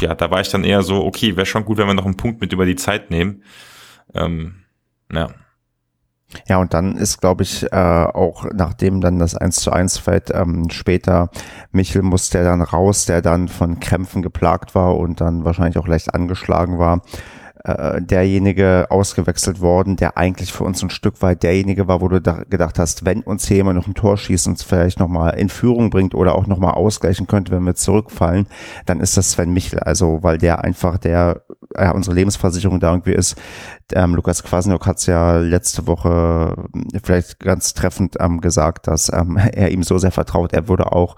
B: ja, da war ich dann eher so, okay, wäre schon gut, wenn wir noch einen Punkt mit über die Zeit nehmen. Ähm, ja.
A: Ja, und dann ist, glaube ich, äh, auch nachdem dann das 1 zu 1 fällt, ähm, später Michel musste der dann raus, der dann von Krämpfen geplagt war und dann wahrscheinlich auch leicht angeschlagen war. Äh, derjenige ausgewechselt worden, der eigentlich für uns ein Stück weit derjenige war, wo du da gedacht hast, wenn uns hier jemand noch ein Tor schießt uns vielleicht nochmal in Führung bringt oder auch nochmal ausgleichen könnte, wenn wir zurückfallen, dann ist das Sven Michel. Also, weil der einfach der, ja, unsere Lebensversicherung da irgendwie ist. Ähm, Lukas Kwasniok hat es ja letzte Woche ähm, vielleicht ganz treffend ähm, gesagt, dass ähm, er ihm so sehr vertraut. Er würde auch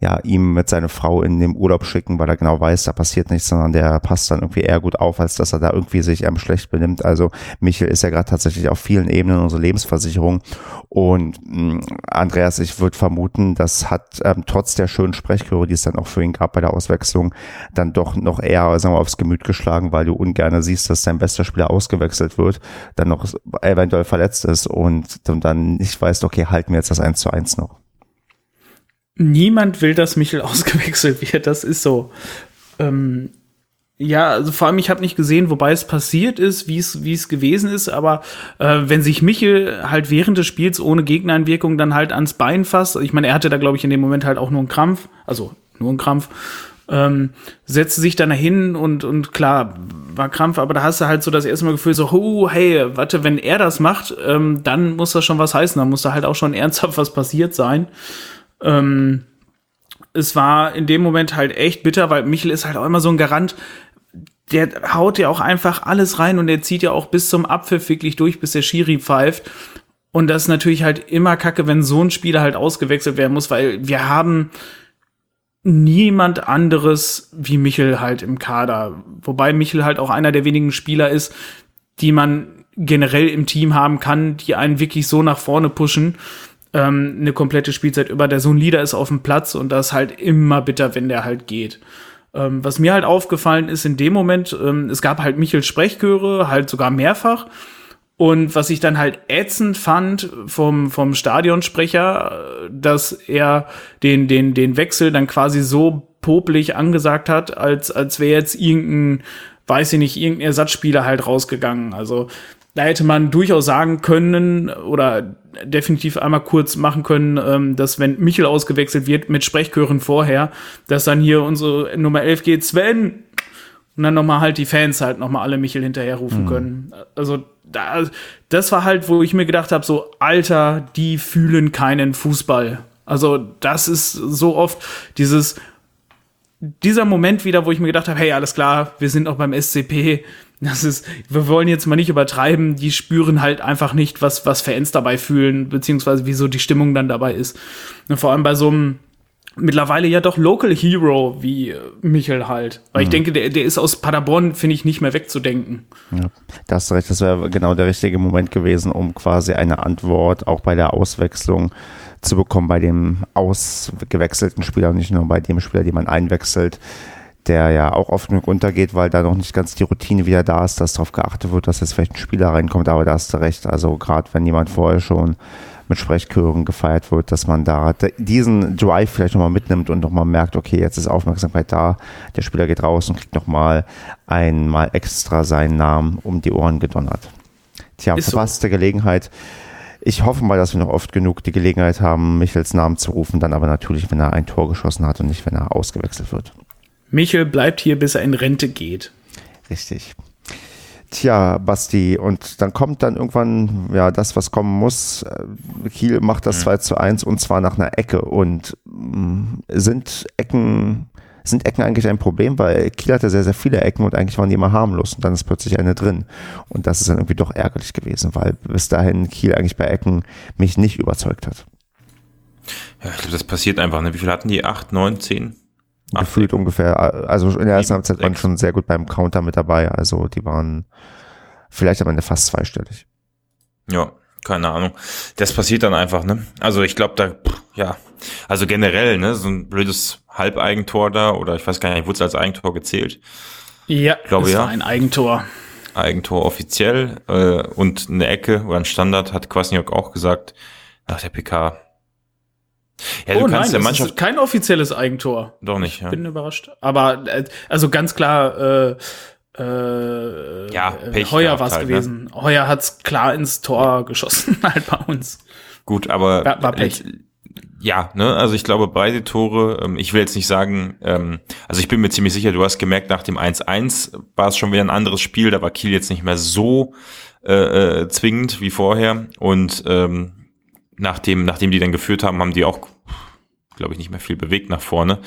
A: ja ihm mit seiner Frau in den Urlaub schicken, weil er genau weiß, da passiert nichts, sondern der passt dann irgendwie eher gut auf, als dass er da irgendwie sich ähm, schlecht benimmt. Also Michel ist ja gerade tatsächlich auf vielen Ebenen unsere Lebensversicherung. Und mh, Andreas, ich würde vermuten, das hat ähm, trotz der schönen Sprechchöre, die es dann auch für ihn gab bei der Auswechslung, dann doch noch eher sagen wir, aufs Gemüt geschlagen, weil du ungern siehst, dass dein bester Spieler ausgewechselt wird, dann noch eventuell verletzt ist und du dann nicht weißt, okay, halten wir jetzt das 1 zu 1 noch.
C: Niemand will, dass Michel ausgewechselt wird, das ist so. Ähm, ja, also vor allem, ich habe nicht gesehen, wobei es passiert ist, wie es wie es gewesen ist, aber äh, wenn sich Michel halt während des Spiels ohne Gegnereinwirkung dann halt ans Bein fasst, ich meine, er hatte da, glaube ich, in dem Moment halt auch nur einen Krampf, also nur einen Krampf, ähm, setzte sich dann dahin und, und klar, war Krampf, aber da hast du halt so das erste Mal Gefühl, so, oh, hey, warte, wenn er das macht, ähm, dann muss das schon was heißen, dann muss da halt auch schon ernsthaft was passiert sein. Ähm, es war in dem Moment halt echt bitter, weil Michel ist halt auch immer so ein Garant, der haut ja auch einfach alles rein und der zieht ja auch bis zum Abpfiff wirklich durch, bis der Schiri pfeift. Und das ist natürlich halt immer kacke, wenn so ein Spieler halt ausgewechselt werden muss, weil wir haben niemand anderes wie Michel halt im Kader. Wobei Michel halt auch einer der wenigen Spieler ist, die man generell im Team haben kann, die einen wirklich so nach vorne pushen, ähm, eine komplette Spielzeit über. Der so ein Leader ist auf dem Platz und das halt immer bitter, wenn der halt geht. Ähm, was mir halt aufgefallen ist in dem Moment, ähm, es gab halt Michels Sprechchöre, halt sogar mehrfach. Und was ich dann halt ätzend fand vom, vom Stadionsprecher, äh, dass er den, den, den Wechsel dann quasi so popelig angesagt hat, als, als wäre jetzt irgendein, weiß ich nicht, irgendein Ersatzspieler halt rausgegangen. Also da hätte man durchaus sagen können oder definitiv einmal kurz machen können, ähm, dass wenn Michel ausgewechselt wird mit Sprechchören vorher, dass dann hier unsere Nummer 11 geht, Sven, und dann nochmal halt die Fans halt nochmal alle Michel hinterherrufen können. Also da, das war halt, wo ich mir gedacht habe, so, Alter, die fühlen keinen Fußball. Also das ist so oft dieses, dieser Moment wieder, wo ich mir gedacht habe, hey, alles klar, wir sind auch beim SCP. Das ist, wir wollen jetzt mal nicht übertreiben, die spüren halt einfach nicht, was, was Fans dabei fühlen, beziehungsweise wieso die Stimmung dann dabei ist. Und vor allem bei so einem mittlerweile ja doch Local Hero wie äh, Michel halt. Weil ich denke, der, der ist aus Paderborn, finde ich, nicht mehr wegzudenken.
A: Ja, da hast du recht, das wäre genau der richtige Moment gewesen, um quasi eine Antwort auch bei der Auswechslung zu bekommen, bei dem ausgewechselten Spieler und nicht nur bei dem Spieler, den man einwechselt, der ja auch oft genug untergeht, weil da noch nicht ganz die Routine wieder da ist, dass darauf geachtet wird, dass jetzt vielleicht ein Spieler reinkommt, aber da hast du recht. Also gerade wenn jemand vorher schon mit Sprechchören gefeiert wird, dass man da diesen Drive vielleicht nochmal mitnimmt und nochmal merkt, okay, jetzt ist Aufmerksamkeit da, der Spieler geht raus und kriegt nochmal einmal extra seinen Namen um die Ohren gedonnert. Tja, ist verpasste so. Gelegenheit. Ich hoffe mal, dass wir noch oft genug die Gelegenheit haben, Michels Namen zu rufen, dann aber natürlich, wenn er ein Tor geschossen hat und nicht, wenn er ausgewechselt wird.
C: Michel bleibt hier, bis er in Rente geht.
A: Richtig. Tja, Basti, und dann kommt dann irgendwann, ja, das, was kommen muss. Kiel macht das mhm. 2 zu 1 und zwar nach einer Ecke. Und mh, mm, sind Ecken, sind Ecken eigentlich ein Problem, weil Kiel hatte sehr, sehr viele Ecken und eigentlich waren die immer harmlos und dann ist plötzlich eine drin. Und das ist dann irgendwie doch ärgerlich gewesen, weil bis dahin Kiel eigentlich bei Ecken mich nicht überzeugt hat.
B: Ja, ich glaube, das passiert einfach. Ne? Wie viel hatten die? Acht, neun, zehn?
A: Gefühlt ungefähr. Also in der ersten Halbzeit waren schon sehr gut beim Counter mit dabei. Also die waren vielleicht am Ende fast zweistellig.
B: Ja, keine Ahnung. Das passiert dann einfach, ne? Also ich glaube, da, ja, also generell, ne, so ein blödes Halbeigentor da, oder ich weiß gar nicht, wurde es als Eigentor gezählt?
C: Ja, ich glaube, es ja. war ein Eigentor.
B: Eigentor offiziell äh, und eine Ecke oder ein Standard hat Kwasniok auch gesagt nach der PK
C: ja, du oh kannst nein, der Mannschaft. kein offizielles Eigentor.
B: Doch nicht, ja.
C: Bin überrascht. Aber äh, also ganz klar, äh,
B: äh, ja, Pech
C: Heuer war es halt, ne? gewesen. Ne? Heuer hat's klar ins Tor geschossen, halt bei uns.
B: Gut, aber war, war Pech. ja, ne, also ich glaube beide Tore, ähm, ich will jetzt nicht sagen, ähm, also ich bin mir ziemlich sicher, du hast gemerkt, nach dem 1-1 war es schon wieder ein anderes Spiel, da war Kiel jetzt nicht mehr so äh, äh, zwingend wie vorher und ähm, nachdem, nachdem die dann geführt haben, haben die auch, glaube ich, nicht mehr viel bewegt nach vorne.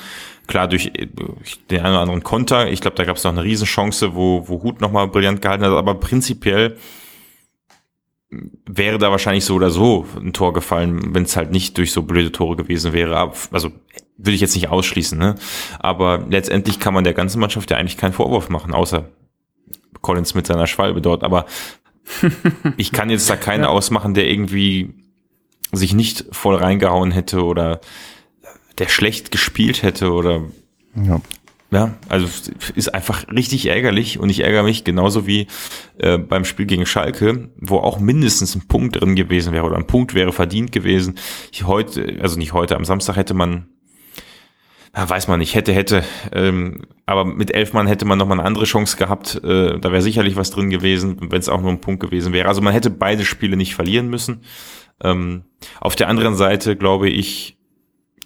B: Klar, durch, durch den einen oder anderen Konter. Ich glaube, da gab es noch eine Riesenchance, wo, wo Hut nochmal brillant gehalten hat. Aber prinzipiell wäre da wahrscheinlich so oder so ein Tor gefallen, wenn es halt nicht durch so blöde Tore gewesen wäre. Also würde ich jetzt nicht ausschließen. Ne? Aber letztendlich kann man der ganzen Mannschaft ja eigentlich keinen Vorwurf machen, außer Collins mit seiner Schwalbe dort. Aber ich kann jetzt da keinen ja. ausmachen, der irgendwie sich nicht voll reingehauen hätte oder der schlecht gespielt hätte oder ja. Ja, also ist einfach richtig ärgerlich und ich ärgere mich genauso wie äh, beim Spiel gegen Schalke, wo auch mindestens ein Punkt drin gewesen wäre oder ein Punkt wäre verdient gewesen. Ich heute, also nicht heute, am Samstag hätte man, ja, weiß man nicht, hätte, hätte, ähm, aber mit elf Mann hätte man nochmal eine andere Chance gehabt. Äh, da wäre sicherlich was drin gewesen, wenn es auch nur ein Punkt gewesen wäre. Also man hätte beide Spiele nicht verlieren müssen. Ähm, auf der anderen Seite, glaube ich,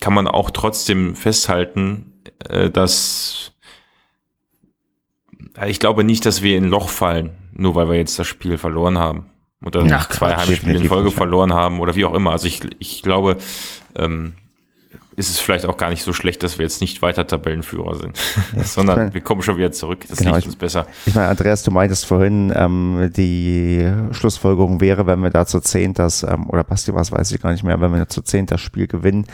B: kann man auch trotzdem festhalten, äh, dass äh, ich glaube nicht, dass wir in ein Loch fallen, nur weil wir jetzt das Spiel verloren haben. Oder Ach, zwei Heimspiele in Folge verloren haben oder wie auch immer. Also ich, ich glaube, ähm, ist es vielleicht auch gar nicht so schlecht, dass wir jetzt nicht weiter Tabellenführer sind, ja, sondern meine, wir kommen schon wieder zurück. Das genau, liegt uns besser.
A: Ich meine, Andreas, du meintest vorhin, ähm, die Schlussfolgerung wäre, wenn wir da zu zehnt das, ähm, oder Basti, was weiß ich gar nicht mehr, wenn wir zu zehnt das Spiel gewinnen,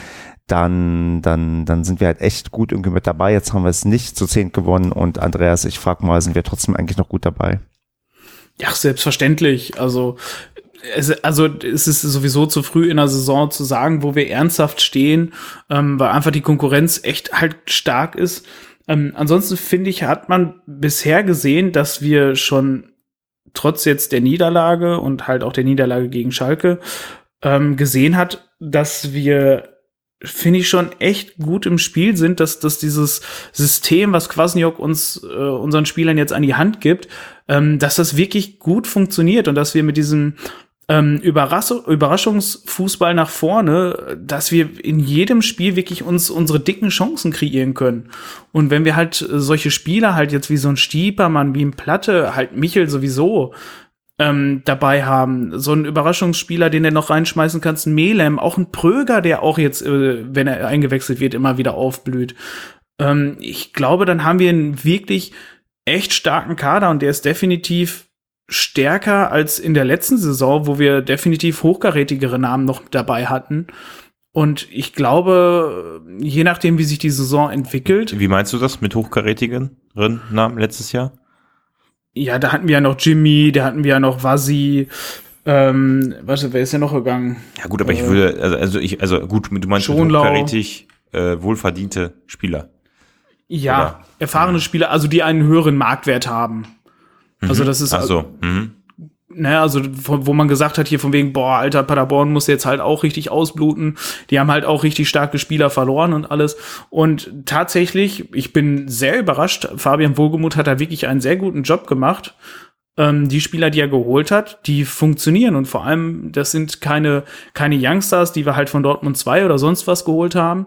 A: dann, dann, dann sind wir halt echt gut irgendwie mit dabei. Jetzt haben wir es nicht zu zehnt gewonnen und Andreas, ich frage mal, sind wir trotzdem eigentlich noch gut dabei?
C: Ja, selbstverständlich. Also es, also es ist sowieso zu früh in der Saison zu sagen, wo wir ernsthaft stehen, ähm, weil einfach die Konkurrenz echt halt stark ist. Ähm, ansonsten finde ich, hat man bisher gesehen, dass wir schon trotz jetzt der Niederlage und halt auch der Niederlage gegen Schalke ähm, gesehen hat, dass wir finde ich schon echt gut im Spiel sind, dass, dass dieses System, was Kwasniok uns, äh, unseren Spielern jetzt an die Hand gibt, ähm, dass das wirklich gut funktioniert und dass wir mit diesem ähm, Überrasch Überraschungsfußball nach vorne, dass wir in jedem Spiel wirklich uns unsere dicken Chancen kreieren können. Und wenn wir halt solche Spieler halt jetzt wie so ein Stiepermann, wie ein Platte, halt Michel sowieso ähm, dabei haben, so ein Überraschungsspieler, den du noch reinschmeißen kannst, ein Melem, auch ein Pröger, der auch jetzt, äh, wenn er eingewechselt wird, immer wieder aufblüht. Ähm, ich glaube, dann haben wir einen wirklich echt starken Kader und der ist definitiv stärker als in der letzten Saison, wo wir definitiv hochkarätigere Namen noch dabei hatten. Und ich glaube, je nachdem, wie sich die Saison entwickelt.
B: Wie meinst du das mit hochkarätigeren Namen letztes Jahr?
C: Ja, da hatten wir ja noch Jimmy, da hatten wir ja noch Vasi. Ähm, warte, wer ist ja noch gegangen?
B: Ja gut, aber äh, ich würde, also, also ich, also gut, du meinst hochkarätig, äh, wohlverdiente Spieler.
C: Ja, Oder? erfahrene Spieler, also die einen höheren Marktwert haben. Also mhm. das ist
B: Ach so. Mhm.
C: ne, also wo, man gesagt hat hier von wegen, boah, alter Paderborn muss jetzt halt auch richtig ausbluten. Die haben halt auch richtig starke Spieler verloren und alles. Und tatsächlich, ich bin sehr überrascht. Fabian Wohlgemuth hat da wirklich einen sehr guten Job gemacht. Ähm, die Spieler, die er geholt hat, die funktionieren und vor allem, das sind keine, keine Youngsters, die wir halt von Dortmund 2 oder sonst was geholt haben,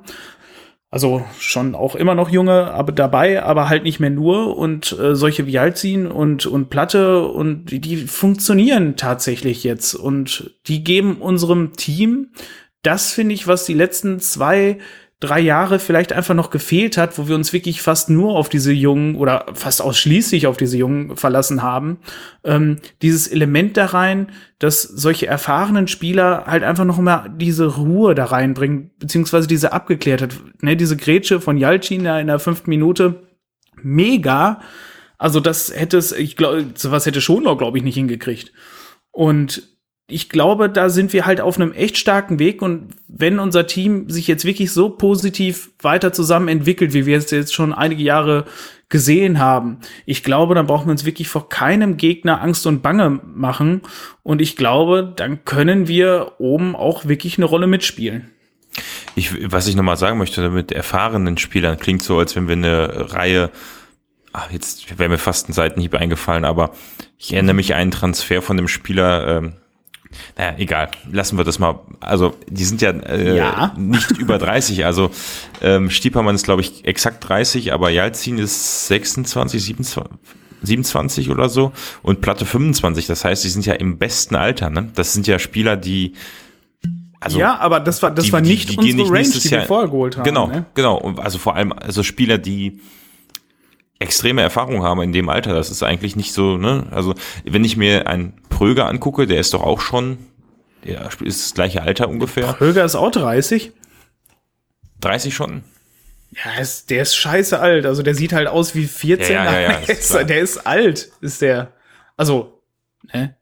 C: also schon auch immer noch junge, aber dabei, aber halt nicht mehr nur. Und äh, solche wie und und Platte und die, die funktionieren tatsächlich jetzt. Und die geben unserem Team das finde ich, was die letzten zwei drei Jahre vielleicht einfach noch gefehlt hat, wo wir uns wirklich fast nur auf diese Jungen oder fast ausschließlich auf diese Jungen verlassen haben. Ähm, dieses Element da rein, dass solche erfahrenen Spieler halt einfach noch mal diese Ruhe da reinbringen, beziehungsweise diese Abgeklärtheit, ne, diese Grätsche von Jalcin da in der fünften Minute, mega. Also das hätte es, ich glaube, sowas hätte Schonlau, glaube ich, nicht hingekriegt. Und ich glaube, da sind wir halt auf einem echt starken Weg und wenn unser Team sich jetzt wirklich so positiv weiter zusammen entwickelt, wie wir es jetzt schon einige Jahre gesehen haben, ich glaube, dann brauchen wir uns wirklich vor keinem Gegner Angst und Bange machen und ich glaube, dann können wir oben auch wirklich eine Rolle mitspielen.
B: Ich, was ich nochmal sagen möchte, mit erfahrenen Spielern klingt so, als wenn wir eine Reihe ach, jetzt wäre mir fast ein Seitenhieb eingefallen, aber ich erinnere mich an einen Transfer von dem Spieler, ähm, naja, egal. Lassen wir das mal. Also, die sind ja, äh, ja. nicht über 30. Also, ähm, Stiepermann ist, glaube ich, exakt 30, aber Jalzin ist 26, 27, 27 oder so und Platte 25. Das heißt, die sind ja im besten Alter. Ne? Das sind ja Spieler, die
C: also, ja, aber das war das die, war nicht die, die unsere Range, die wir vorher geholt haben.
B: Genau, ne? genau. Also vor allem also Spieler, die extreme Erfahrung haben in dem Alter. Das ist eigentlich nicht so, ne? Also, wenn ich mir einen Pröger angucke, der ist doch auch schon, der ist das gleiche Alter ungefähr.
C: Pröger ist auch 30?
B: 30 schon?
C: Ja, ist, der ist scheiße alt. Also, der sieht halt aus wie 14. Ja, ja, ja, ist der ist alt, ist der. Also, ne?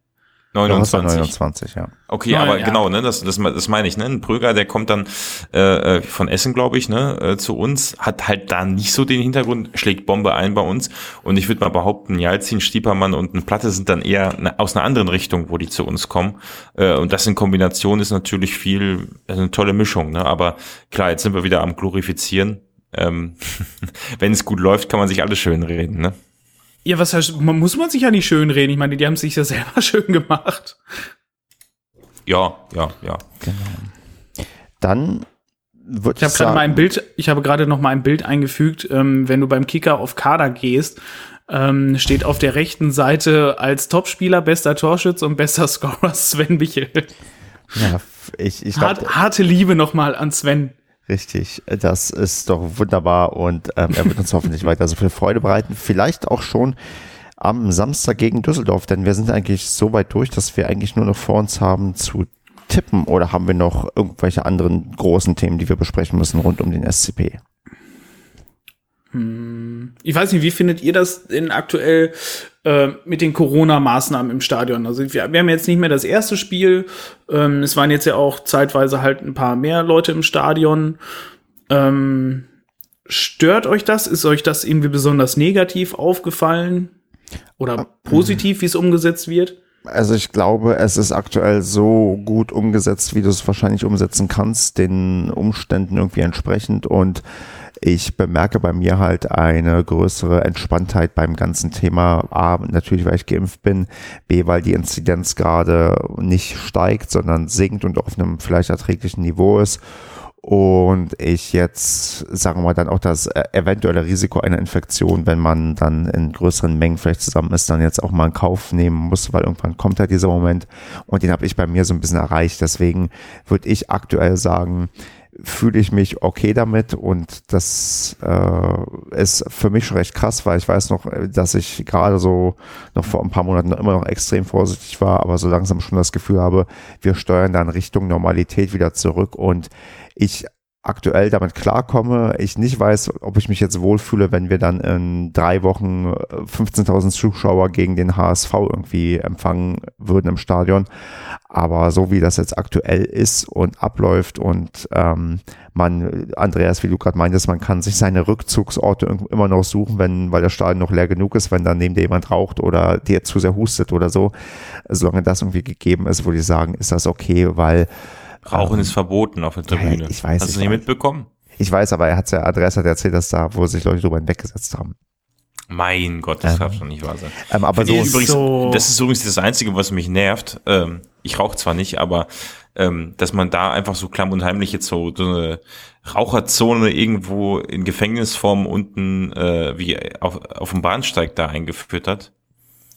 A: 29. 29, ja.
B: Okay, Nein, aber ja. genau, ne, das, das, das meine ich, ne? Ein Pröger, der kommt dann äh, äh, von Essen, glaube ich, ne, äh, zu uns, hat halt da nicht so den Hintergrund, schlägt Bombe ein bei uns. Und ich würde mal behaupten, Jalzin, Stiepermann und ein Platte sind dann eher ne, aus einer anderen Richtung, wo die zu uns kommen. Äh, und das in Kombination ist natürlich viel, also eine tolle Mischung, ne? Aber klar, jetzt sind wir wieder am Glorifizieren. Ähm, Wenn es gut läuft, kann man sich alles schön reden, ne?
C: Ja, was heißt, man muss man sich ja nicht schön reden. Ich meine, die haben sich ja selber schön gemacht.
B: Ja, ja, ja.
A: Genau. Dann
C: würde ich habe gerade mal ein Bild, ich habe gerade noch mal ein Bild eingefügt, ähm, wenn du beim Kicker auf Kader gehst, ähm, steht auf der rechten Seite als Topspieler, bester Torschütz und bester Scorer Sven Michel.
A: Ja, ich, ich
C: glaub, Hart, harte Liebe nochmal an Sven.
A: Richtig, das ist doch wunderbar und ähm, er wird uns hoffentlich weiter so viel Freude bereiten. Vielleicht auch schon am Samstag gegen Düsseldorf, denn wir sind eigentlich so weit durch, dass wir eigentlich nur noch vor uns haben zu tippen oder haben wir noch irgendwelche anderen großen Themen, die wir besprechen müssen rund um den SCP?
C: Hm. Ich weiß nicht, wie findet ihr das denn aktuell äh, mit den Corona-Maßnahmen im Stadion? Also wir, wir, haben jetzt nicht mehr das erste Spiel. Ähm, es waren jetzt ja auch zeitweise halt ein paar mehr Leute im Stadion. Ähm, stört euch das? Ist euch das irgendwie besonders negativ aufgefallen? Oder ah, positiv, wie es umgesetzt wird?
A: Also ich glaube, es ist aktuell so gut umgesetzt, wie du es wahrscheinlich umsetzen kannst, den Umständen irgendwie entsprechend und ich bemerke bei mir halt eine größere Entspanntheit beim ganzen Thema. A, natürlich, weil ich geimpft bin. B, weil die Inzidenz gerade nicht steigt, sondern sinkt und auf einem vielleicht erträglichen Niveau ist und ich jetzt, sagen wir mal, dann auch das äh, eventuelle Risiko einer Infektion, wenn man dann in größeren Mengen vielleicht zusammen ist, dann jetzt auch mal in Kauf nehmen muss, weil irgendwann kommt ja dieser Moment und den habe ich bei mir so ein bisschen erreicht. Deswegen würde ich aktuell sagen, fühle ich mich okay damit und das äh, ist für mich schon recht krass, weil ich weiß noch, dass ich gerade so noch vor ein paar Monaten immer noch extrem vorsichtig war, aber so langsam schon das Gefühl habe, wir steuern dann Richtung Normalität wieder zurück und ich aktuell damit klarkomme. Ich nicht weiß, ob ich mich jetzt wohlfühle, wenn wir dann in drei Wochen 15.000 äh, Zuschauer gegen den HSV irgendwie empfangen würden im Stadion. Aber so wie das jetzt aktuell ist und abläuft und ähm, man, Andreas, wie du gerade meintest, man kann sich seine Rückzugsorte immer noch suchen, wenn, weil der Stadion noch leer genug ist, wenn dann neben dir jemand raucht oder der zu sehr hustet oder so. Solange das irgendwie gegeben ist, würde ich sagen, ist das okay, weil
B: Rauchen ähm, ist verboten auf der Tribüne.
A: Ja, ich weiß.
B: Hast du nicht mitbekommen?
A: Ich weiß, aber er hat ja Adresse hat erzählt, dass da, wo sich Leute drüber hinweggesetzt haben.
B: Mein Gott, das ähm, darf schon nicht wahr sein.
A: Ähm, aber so,
B: übrigens, so das ist übrigens das Einzige, was mich nervt. Ähm, ich rauche zwar nicht, aber ähm, dass man da einfach so klamm und heimlich jetzt so, so eine Raucherzone irgendwo in Gefängnisform unten äh, wie auf, auf dem Bahnsteig da eingeführt hat.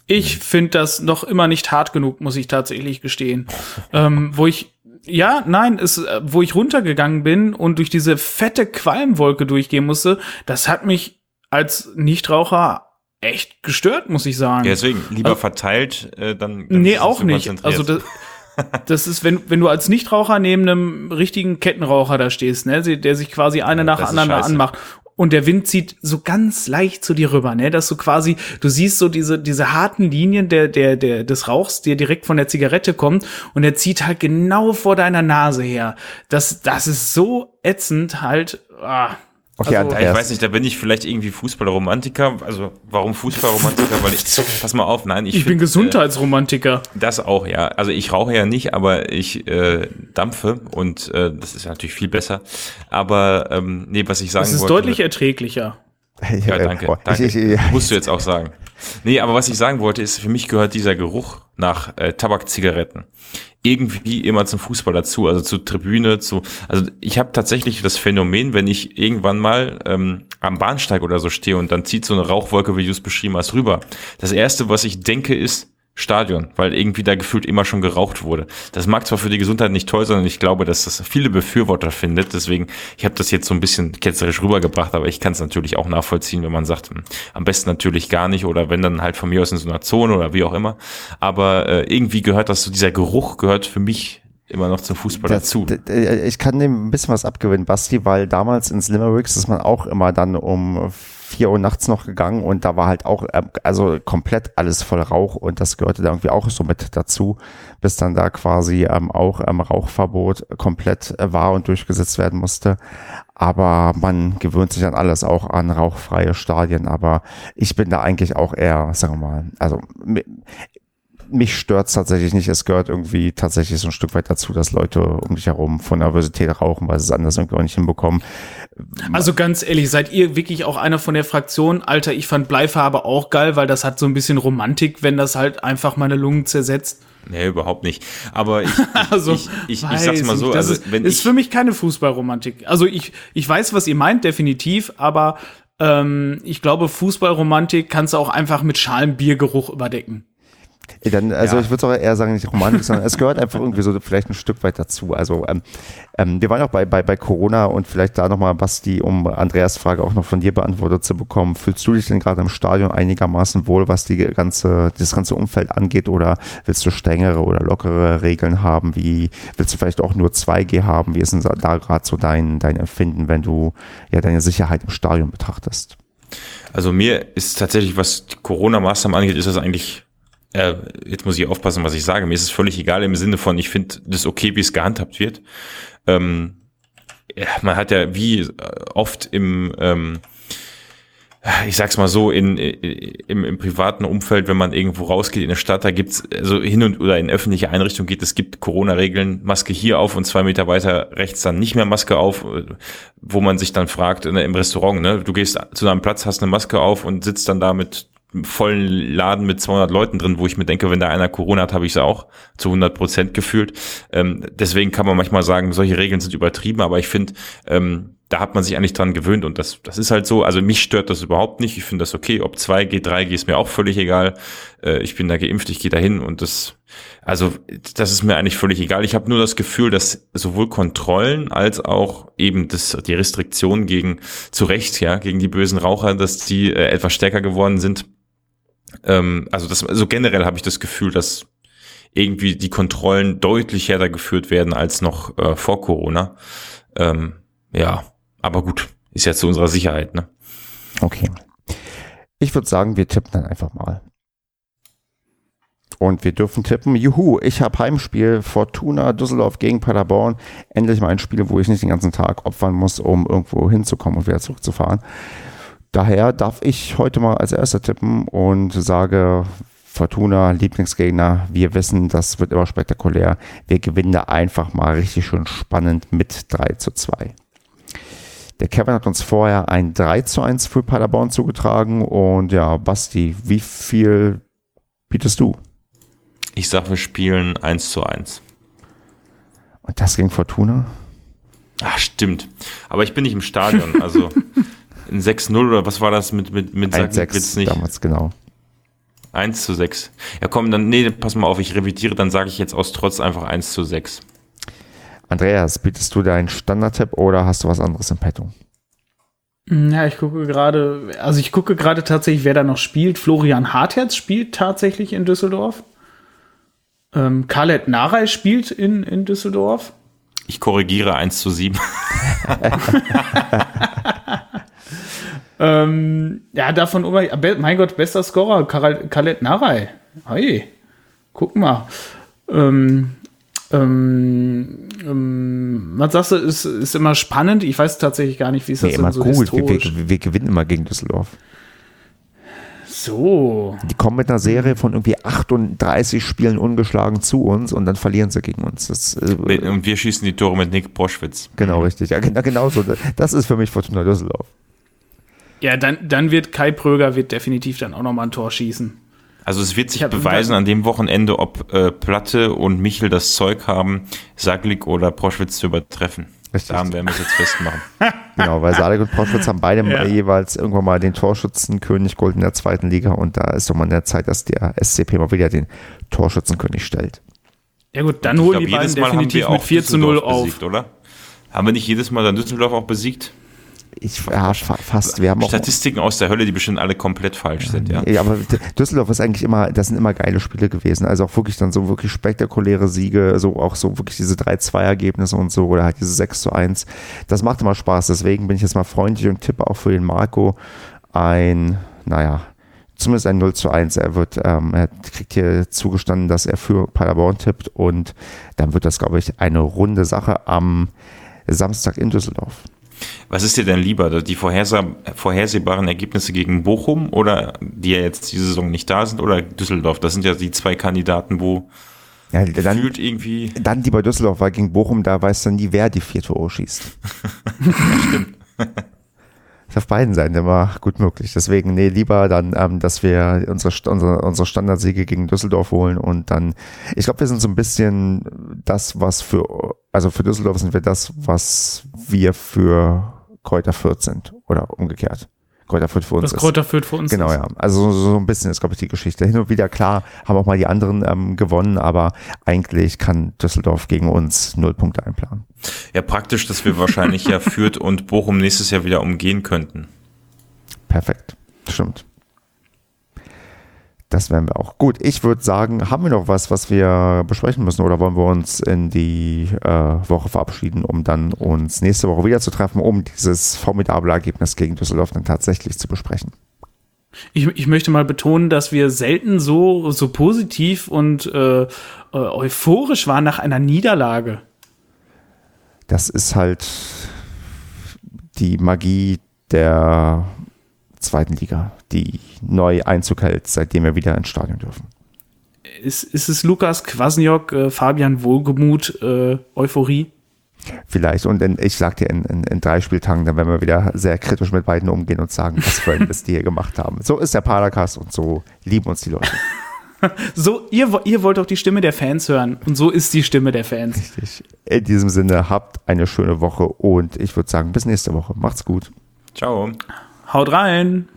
C: Ich finde das noch immer nicht hart genug, muss ich tatsächlich gestehen. ähm, wo ich ja, nein, es, äh, wo ich runtergegangen bin und durch diese fette Qualmwolke durchgehen musste, das hat mich als Nichtraucher echt gestört, muss ich sagen.
B: Ja, deswegen lieber also, verteilt, äh, dann,
C: dann. Nee, auch nicht. Also das, das ist, wenn, wenn du als Nichtraucher neben einem richtigen Kettenraucher da stehst, ne, der sich quasi eine nach der anderen anmacht und der Wind zieht so ganz leicht zu dir rüber, ne, dass du quasi, du siehst so diese, diese harten Linien der, der, der, des Rauchs, der direkt von der Zigarette kommt und der zieht halt genau vor deiner Nase her. Das, das ist so ätzend halt, ah,
B: Okay, also, ja, ich weiß nicht, da bin ich vielleicht irgendwie Fußballromantiker. Also warum Fußballromantiker? Weil ich, pass mal auf, nein, ich,
C: ich find, bin äh, Gesundheitsromantiker.
B: Äh, das auch, ja. Also ich rauche ja nicht, aber ich äh, dampfe und äh, das ist natürlich viel besser. Aber ähm, nee, was ich sagen wollte.
C: Es ist
B: wollte,
C: deutlich erträglicher.
B: Ja, danke. danke. Ich, ich, ich, Musst du jetzt auch sagen. Nee, aber was ich sagen wollte, ist, für mich gehört dieser Geruch nach äh, Tabakzigaretten irgendwie immer zum Fußball dazu, also zur Tribüne, zu. Also ich habe tatsächlich das Phänomen, wenn ich irgendwann mal ähm, am Bahnsteig oder so stehe und dann zieht so eine Rauchwolke, wie du es beschrieben hast, rüber. Das erste, was ich denke, ist, Stadion, weil irgendwie da gefühlt immer schon geraucht wurde. Das mag zwar für die Gesundheit nicht toll sein, ich glaube, dass das viele Befürworter findet. Deswegen, ich habe das jetzt so ein bisschen ketzerisch rübergebracht, aber ich kann es natürlich auch nachvollziehen, wenn man sagt, hm, am besten natürlich gar nicht oder wenn dann halt von mir aus in so einer Zone oder wie auch immer. Aber äh, irgendwie gehört das so, dieser Geruch gehört für mich immer noch zum Fußball das, dazu.
A: Ich kann dem ein bisschen was abgewinnen, Basti, weil damals ins Limericks ist man auch immer dann um vier Uhr nachts noch gegangen und da war halt auch, ähm, also komplett alles voll Rauch und das gehörte da irgendwie auch so mit dazu, bis dann da quasi ähm, auch ähm, Rauchverbot komplett äh, war und durchgesetzt werden musste. Aber man gewöhnt sich an alles, auch an rauchfreie Stadien. Aber ich bin da eigentlich auch eher, sagen wir mal, also mich stört tatsächlich nicht. Es gehört irgendwie tatsächlich so ein Stück weit dazu, dass Leute um dich herum von Nervosität rauchen, weil sie es anders irgendwie auch nicht hinbekommen.
C: Also ganz ehrlich, seid ihr wirklich auch einer von der Fraktion? Alter, ich fand Bleifarbe auch geil, weil das hat so ein bisschen Romantik, wenn das halt einfach meine Lungen zersetzt.
B: Nee, überhaupt nicht. Aber ich, also, ich, ich, ich, ich sag's mal so,
C: also ist, wenn ist ich, für mich keine Fußballromantik. Also ich, ich weiß, was ihr meint, definitiv, aber ähm, ich glaube, Fußballromantik kannst du auch einfach mit Schalenbiergeruch überdecken.
A: Dann, also ja. ich würde auch eher sagen, nicht romantisch, sondern es gehört einfach irgendwie so vielleicht ein Stück weit dazu. Also ähm, ähm, wir waren auch bei, bei, bei Corona und vielleicht da nochmal, Basti, um Andreas Frage auch noch von dir beantwortet zu bekommen. Fühlst du dich denn gerade im Stadion einigermaßen wohl, was die ganze, das ganze Umfeld angeht oder willst du strengere oder lockere Regeln haben? Wie willst du vielleicht auch nur 2G haben? Wie ist denn da gerade so dein, dein Empfinden, wenn du ja deine Sicherheit im Stadion betrachtest?
B: Also mir ist tatsächlich, was Corona-Maßnahmen angeht, ist das eigentlich äh, jetzt muss ich aufpassen, was ich sage. Mir ist es völlig egal im Sinne von, ich finde das okay, wie es gehandhabt wird. Ähm, man hat ja wie äh, oft im, ähm, ich sag's mal so, in, im, im privaten Umfeld, wenn man irgendwo rausgeht in der Stadt, da gibt's also hin und oder in öffentliche Einrichtungen geht, es gibt Corona-Regeln, Maske hier auf und zwei Meter weiter rechts dann nicht mehr Maske auf, wo man sich dann fragt, ne, im Restaurant, ne, du gehst zu einem Platz, hast eine Maske auf und sitzt dann da mit vollen Laden mit 200 Leuten drin, wo ich mir denke, wenn da einer Corona hat, habe ich es auch zu 100 Prozent gefühlt. Ähm, deswegen kann man manchmal sagen, solche Regeln sind übertrieben, aber ich finde, ähm, da hat man sich eigentlich dran gewöhnt und das, das ist halt so. Also mich stört das überhaupt nicht. Ich finde das okay. Ob 2G, 3G ist mir auch völlig egal. Äh, ich bin da geimpft, ich gehe dahin und das, also das ist mir eigentlich völlig egal. Ich habe nur das Gefühl, dass sowohl Kontrollen als auch eben das, die Restriktionen gegen, zu Recht, ja, gegen die bösen Raucher, dass die äh, etwas stärker geworden sind ähm, also das, also generell habe ich das Gefühl, dass irgendwie die Kontrollen deutlich härter geführt werden als noch äh, vor Corona. Ähm, Ja, aber gut, ist ja zu unserer Sicherheit, ne?
A: Okay. Ich würde sagen, wir tippen dann einfach mal. Und wir dürfen tippen, juhu, ich habe Heimspiel Fortuna Düsseldorf gegen Paderborn. Endlich mal ein Spiel, wo ich nicht den ganzen Tag opfern muss, um irgendwo hinzukommen und wieder zurückzufahren. Daher darf ich heute mal als erster tippen und sage Fortuna, Lieblingsgegner. Wir wissen, das wird immer spektakulär. Wir gewinnen da einfach mal richtig schön spannend mit 3 zu 2. Der Kevin hat uns vorher ein 3 zu 1 für Paderborn zugetragen. Und ja, Basti, wie viel bietest du?
B: Ich sag, wir spielen 1 zu 1.
A: Und das gegen Fortuna?
B: Ach, stimmt. Aber ich bin nicht im Stadion. Also in 6-0 oder was war das mit, mit, mit
A: 1 nicht? damals, genau.
B: 1 zu 6. Ja, komm, dann, nee, pass mal auf, ich revidiere, dann sage ich jetzt aus Trotz einfach 1 zu 6.
A: Andreas, bietest du deinen Standard-Tipp oder hast du was anderes im Petto?
C: Ja, ich gucke gerade, also ich gucke gerade tatsächlich, wer da noch spielt. Florian Hartherz spielt tatsächlich in Düsseldorf. Ähm, Khaled Narei spielt in, in Düsseldorf.
B: Ich korrigiere 1 zu 7.
C: ähm, ja, davon, mein Gott, bester Scorer, Khaled Narei. Hey, guck mal. Ähm, ähm, ähm, was sagst du, ist, ist immer spannend. Ich weiß tatsächlich gar nicht, wie es nee,
A: das immer so gut. Wir, wir, wir, gewinnen immer gegen Düsseldorf.
C: So.
A: Die kommen mit einer Serie von irgendwie 38 Spielen ungeschlagen zu uns und dann verlieren sie gegen uns. Das,
B: äh, und wir schießen die Tore mit Nick Boschwitz.
A: Genau, richtig. Ja, genau so. Das ist für mich Fortuna Düsseldorf.
C: Ja, dann, dann wird Kai Pröger wird definitiv dann auch nochmal ein Tor schießen.
B: Also es wird sich beweisen an dem Wochenende, ob äh, Platte und Michel das Zeug haben, Saglik oder Proschwitz zu übertreffen. Richtig. Da werden wir es jetzt festmachen.
A: genau, weil Sadek und Proschwitz haben beide ja. jeweils irgendwann mal den Torschützenkönig geholt in der zweiten Liga und da ist doch mal in der Zeit, dass der SCP mal wieder den Torschützenkönig stellt.
C: Ja gut, dann holen die beiden definitiv mit 4 zu 0 auf. Besiegt,
B: oder? Haben wir nicht jedes Mal dann Düsseldorf auch besiegt?
A: Ich, ja, fast. Wir haben
B: Statistiken aus der Hölle, die bestimmt alle komplett falsch sind, ja.
A: Ja, aber Düsseldorf ist eigentlich immer, das sind immer geile Spiele gewesen. Also auch wirklich dann so wirklich spektakuläre Siege, so auch so wirklich diese 3-2-Ergebnisse und so oder halt diese 6 zu 1. Das macht immer Spaß. Deswegen bin ich jetzt mal freundlich und tippe auch für den Marco ein, naja, zumindest ein 0 zu 1. Er wird, ähm, er kriegt hier zugestanden, dass er für Paderborn tippt und dann wird das, glaube ich, eine runde Sache am Samstag in Düsseldorf.
B: Was ist dir denn lieber, die vorhersehbaren Ergebnisse gegen Bochum oder die ja jetzt diese Saison nicht da sind oder Düsseldorf? Das sind ja die zwei Kandidaten, wo
A: ja, dann, irgendwie. Dann die bei Düsseldorf, weil gegen Bochum, da weiß dann nie, wer die vier Tore schießt. ja, stimmt. Auf beiden Seiten immer gut möglich. Deswegen, nee, lieber dann, ähm, dass wir unsere, unsere, unsere Standardsiege gegen Düsseldorf holen und dann, ich glaube, wir sind so ein bisschen das, was für, also für Düsseldorf sind wir das, was wir für Kräuter Fürth sind oder umgekehrt. Kräuter Fürth für uns
C: Was ist. Kräuter Fürth für uns
A: Genau, ist. ja. Also so, so ein bisschen ist, glaube ich, die Geschichte. Hin und wieder, klar, haben auch mal die anderen ähm, gewonnen, aber eigentlich kann Düsseldorf gegen uns null Punkte einplanen.
B: Ja, praktisch, dass wir wahrscheinlich ja Fürth und Bochum nächstes Jahr wieder umgehen könnten.
A: Perfekt. Stimmt. Das wären wir auch. Gut, ich würde sagen, haben wir noch was, was wir besprechen müssen oder wollen wir uns in die äh, Woche verabschieden, um dann uns nächste Woche wieder zu treffen, um dieses formidable Ergebnis gegen Düsseldorf dann tatsächlich zu besprechen?
C: Ich, ich möchte mal betonen, dass wir selten so, so positiv und äh, äh euphorisch waren nach einer Niederlage.
A: Das ist halt die Magie der zweiten Liga, die neu Einzug hält, seitdem wir wieder ins Stadion dürfen.
C: Ist, ist es Lukas Kwasniok, äh, Fabian Wohlgemut, äh, Euphorie?
A: Vielleicht. Und in, ich sag dir, in, in, in, drei Spieltagen, dann werden wir wieder sehr kritisch mit beiden umgehen und sagen, was für ein Mist die hier gemacht haben. So ist der Padercast und so lieben uns die Leute.
C: so, ihr, ihr wollt auch die Stimme der Fans hören. Und so ist die Stimme der Fans.
A: Richtig. In diesem Sinne, habt eine schöne Woche und ich würde sagen, bis nächste Woche. Macht's gut.
B: Ciao.
C: Haut rein!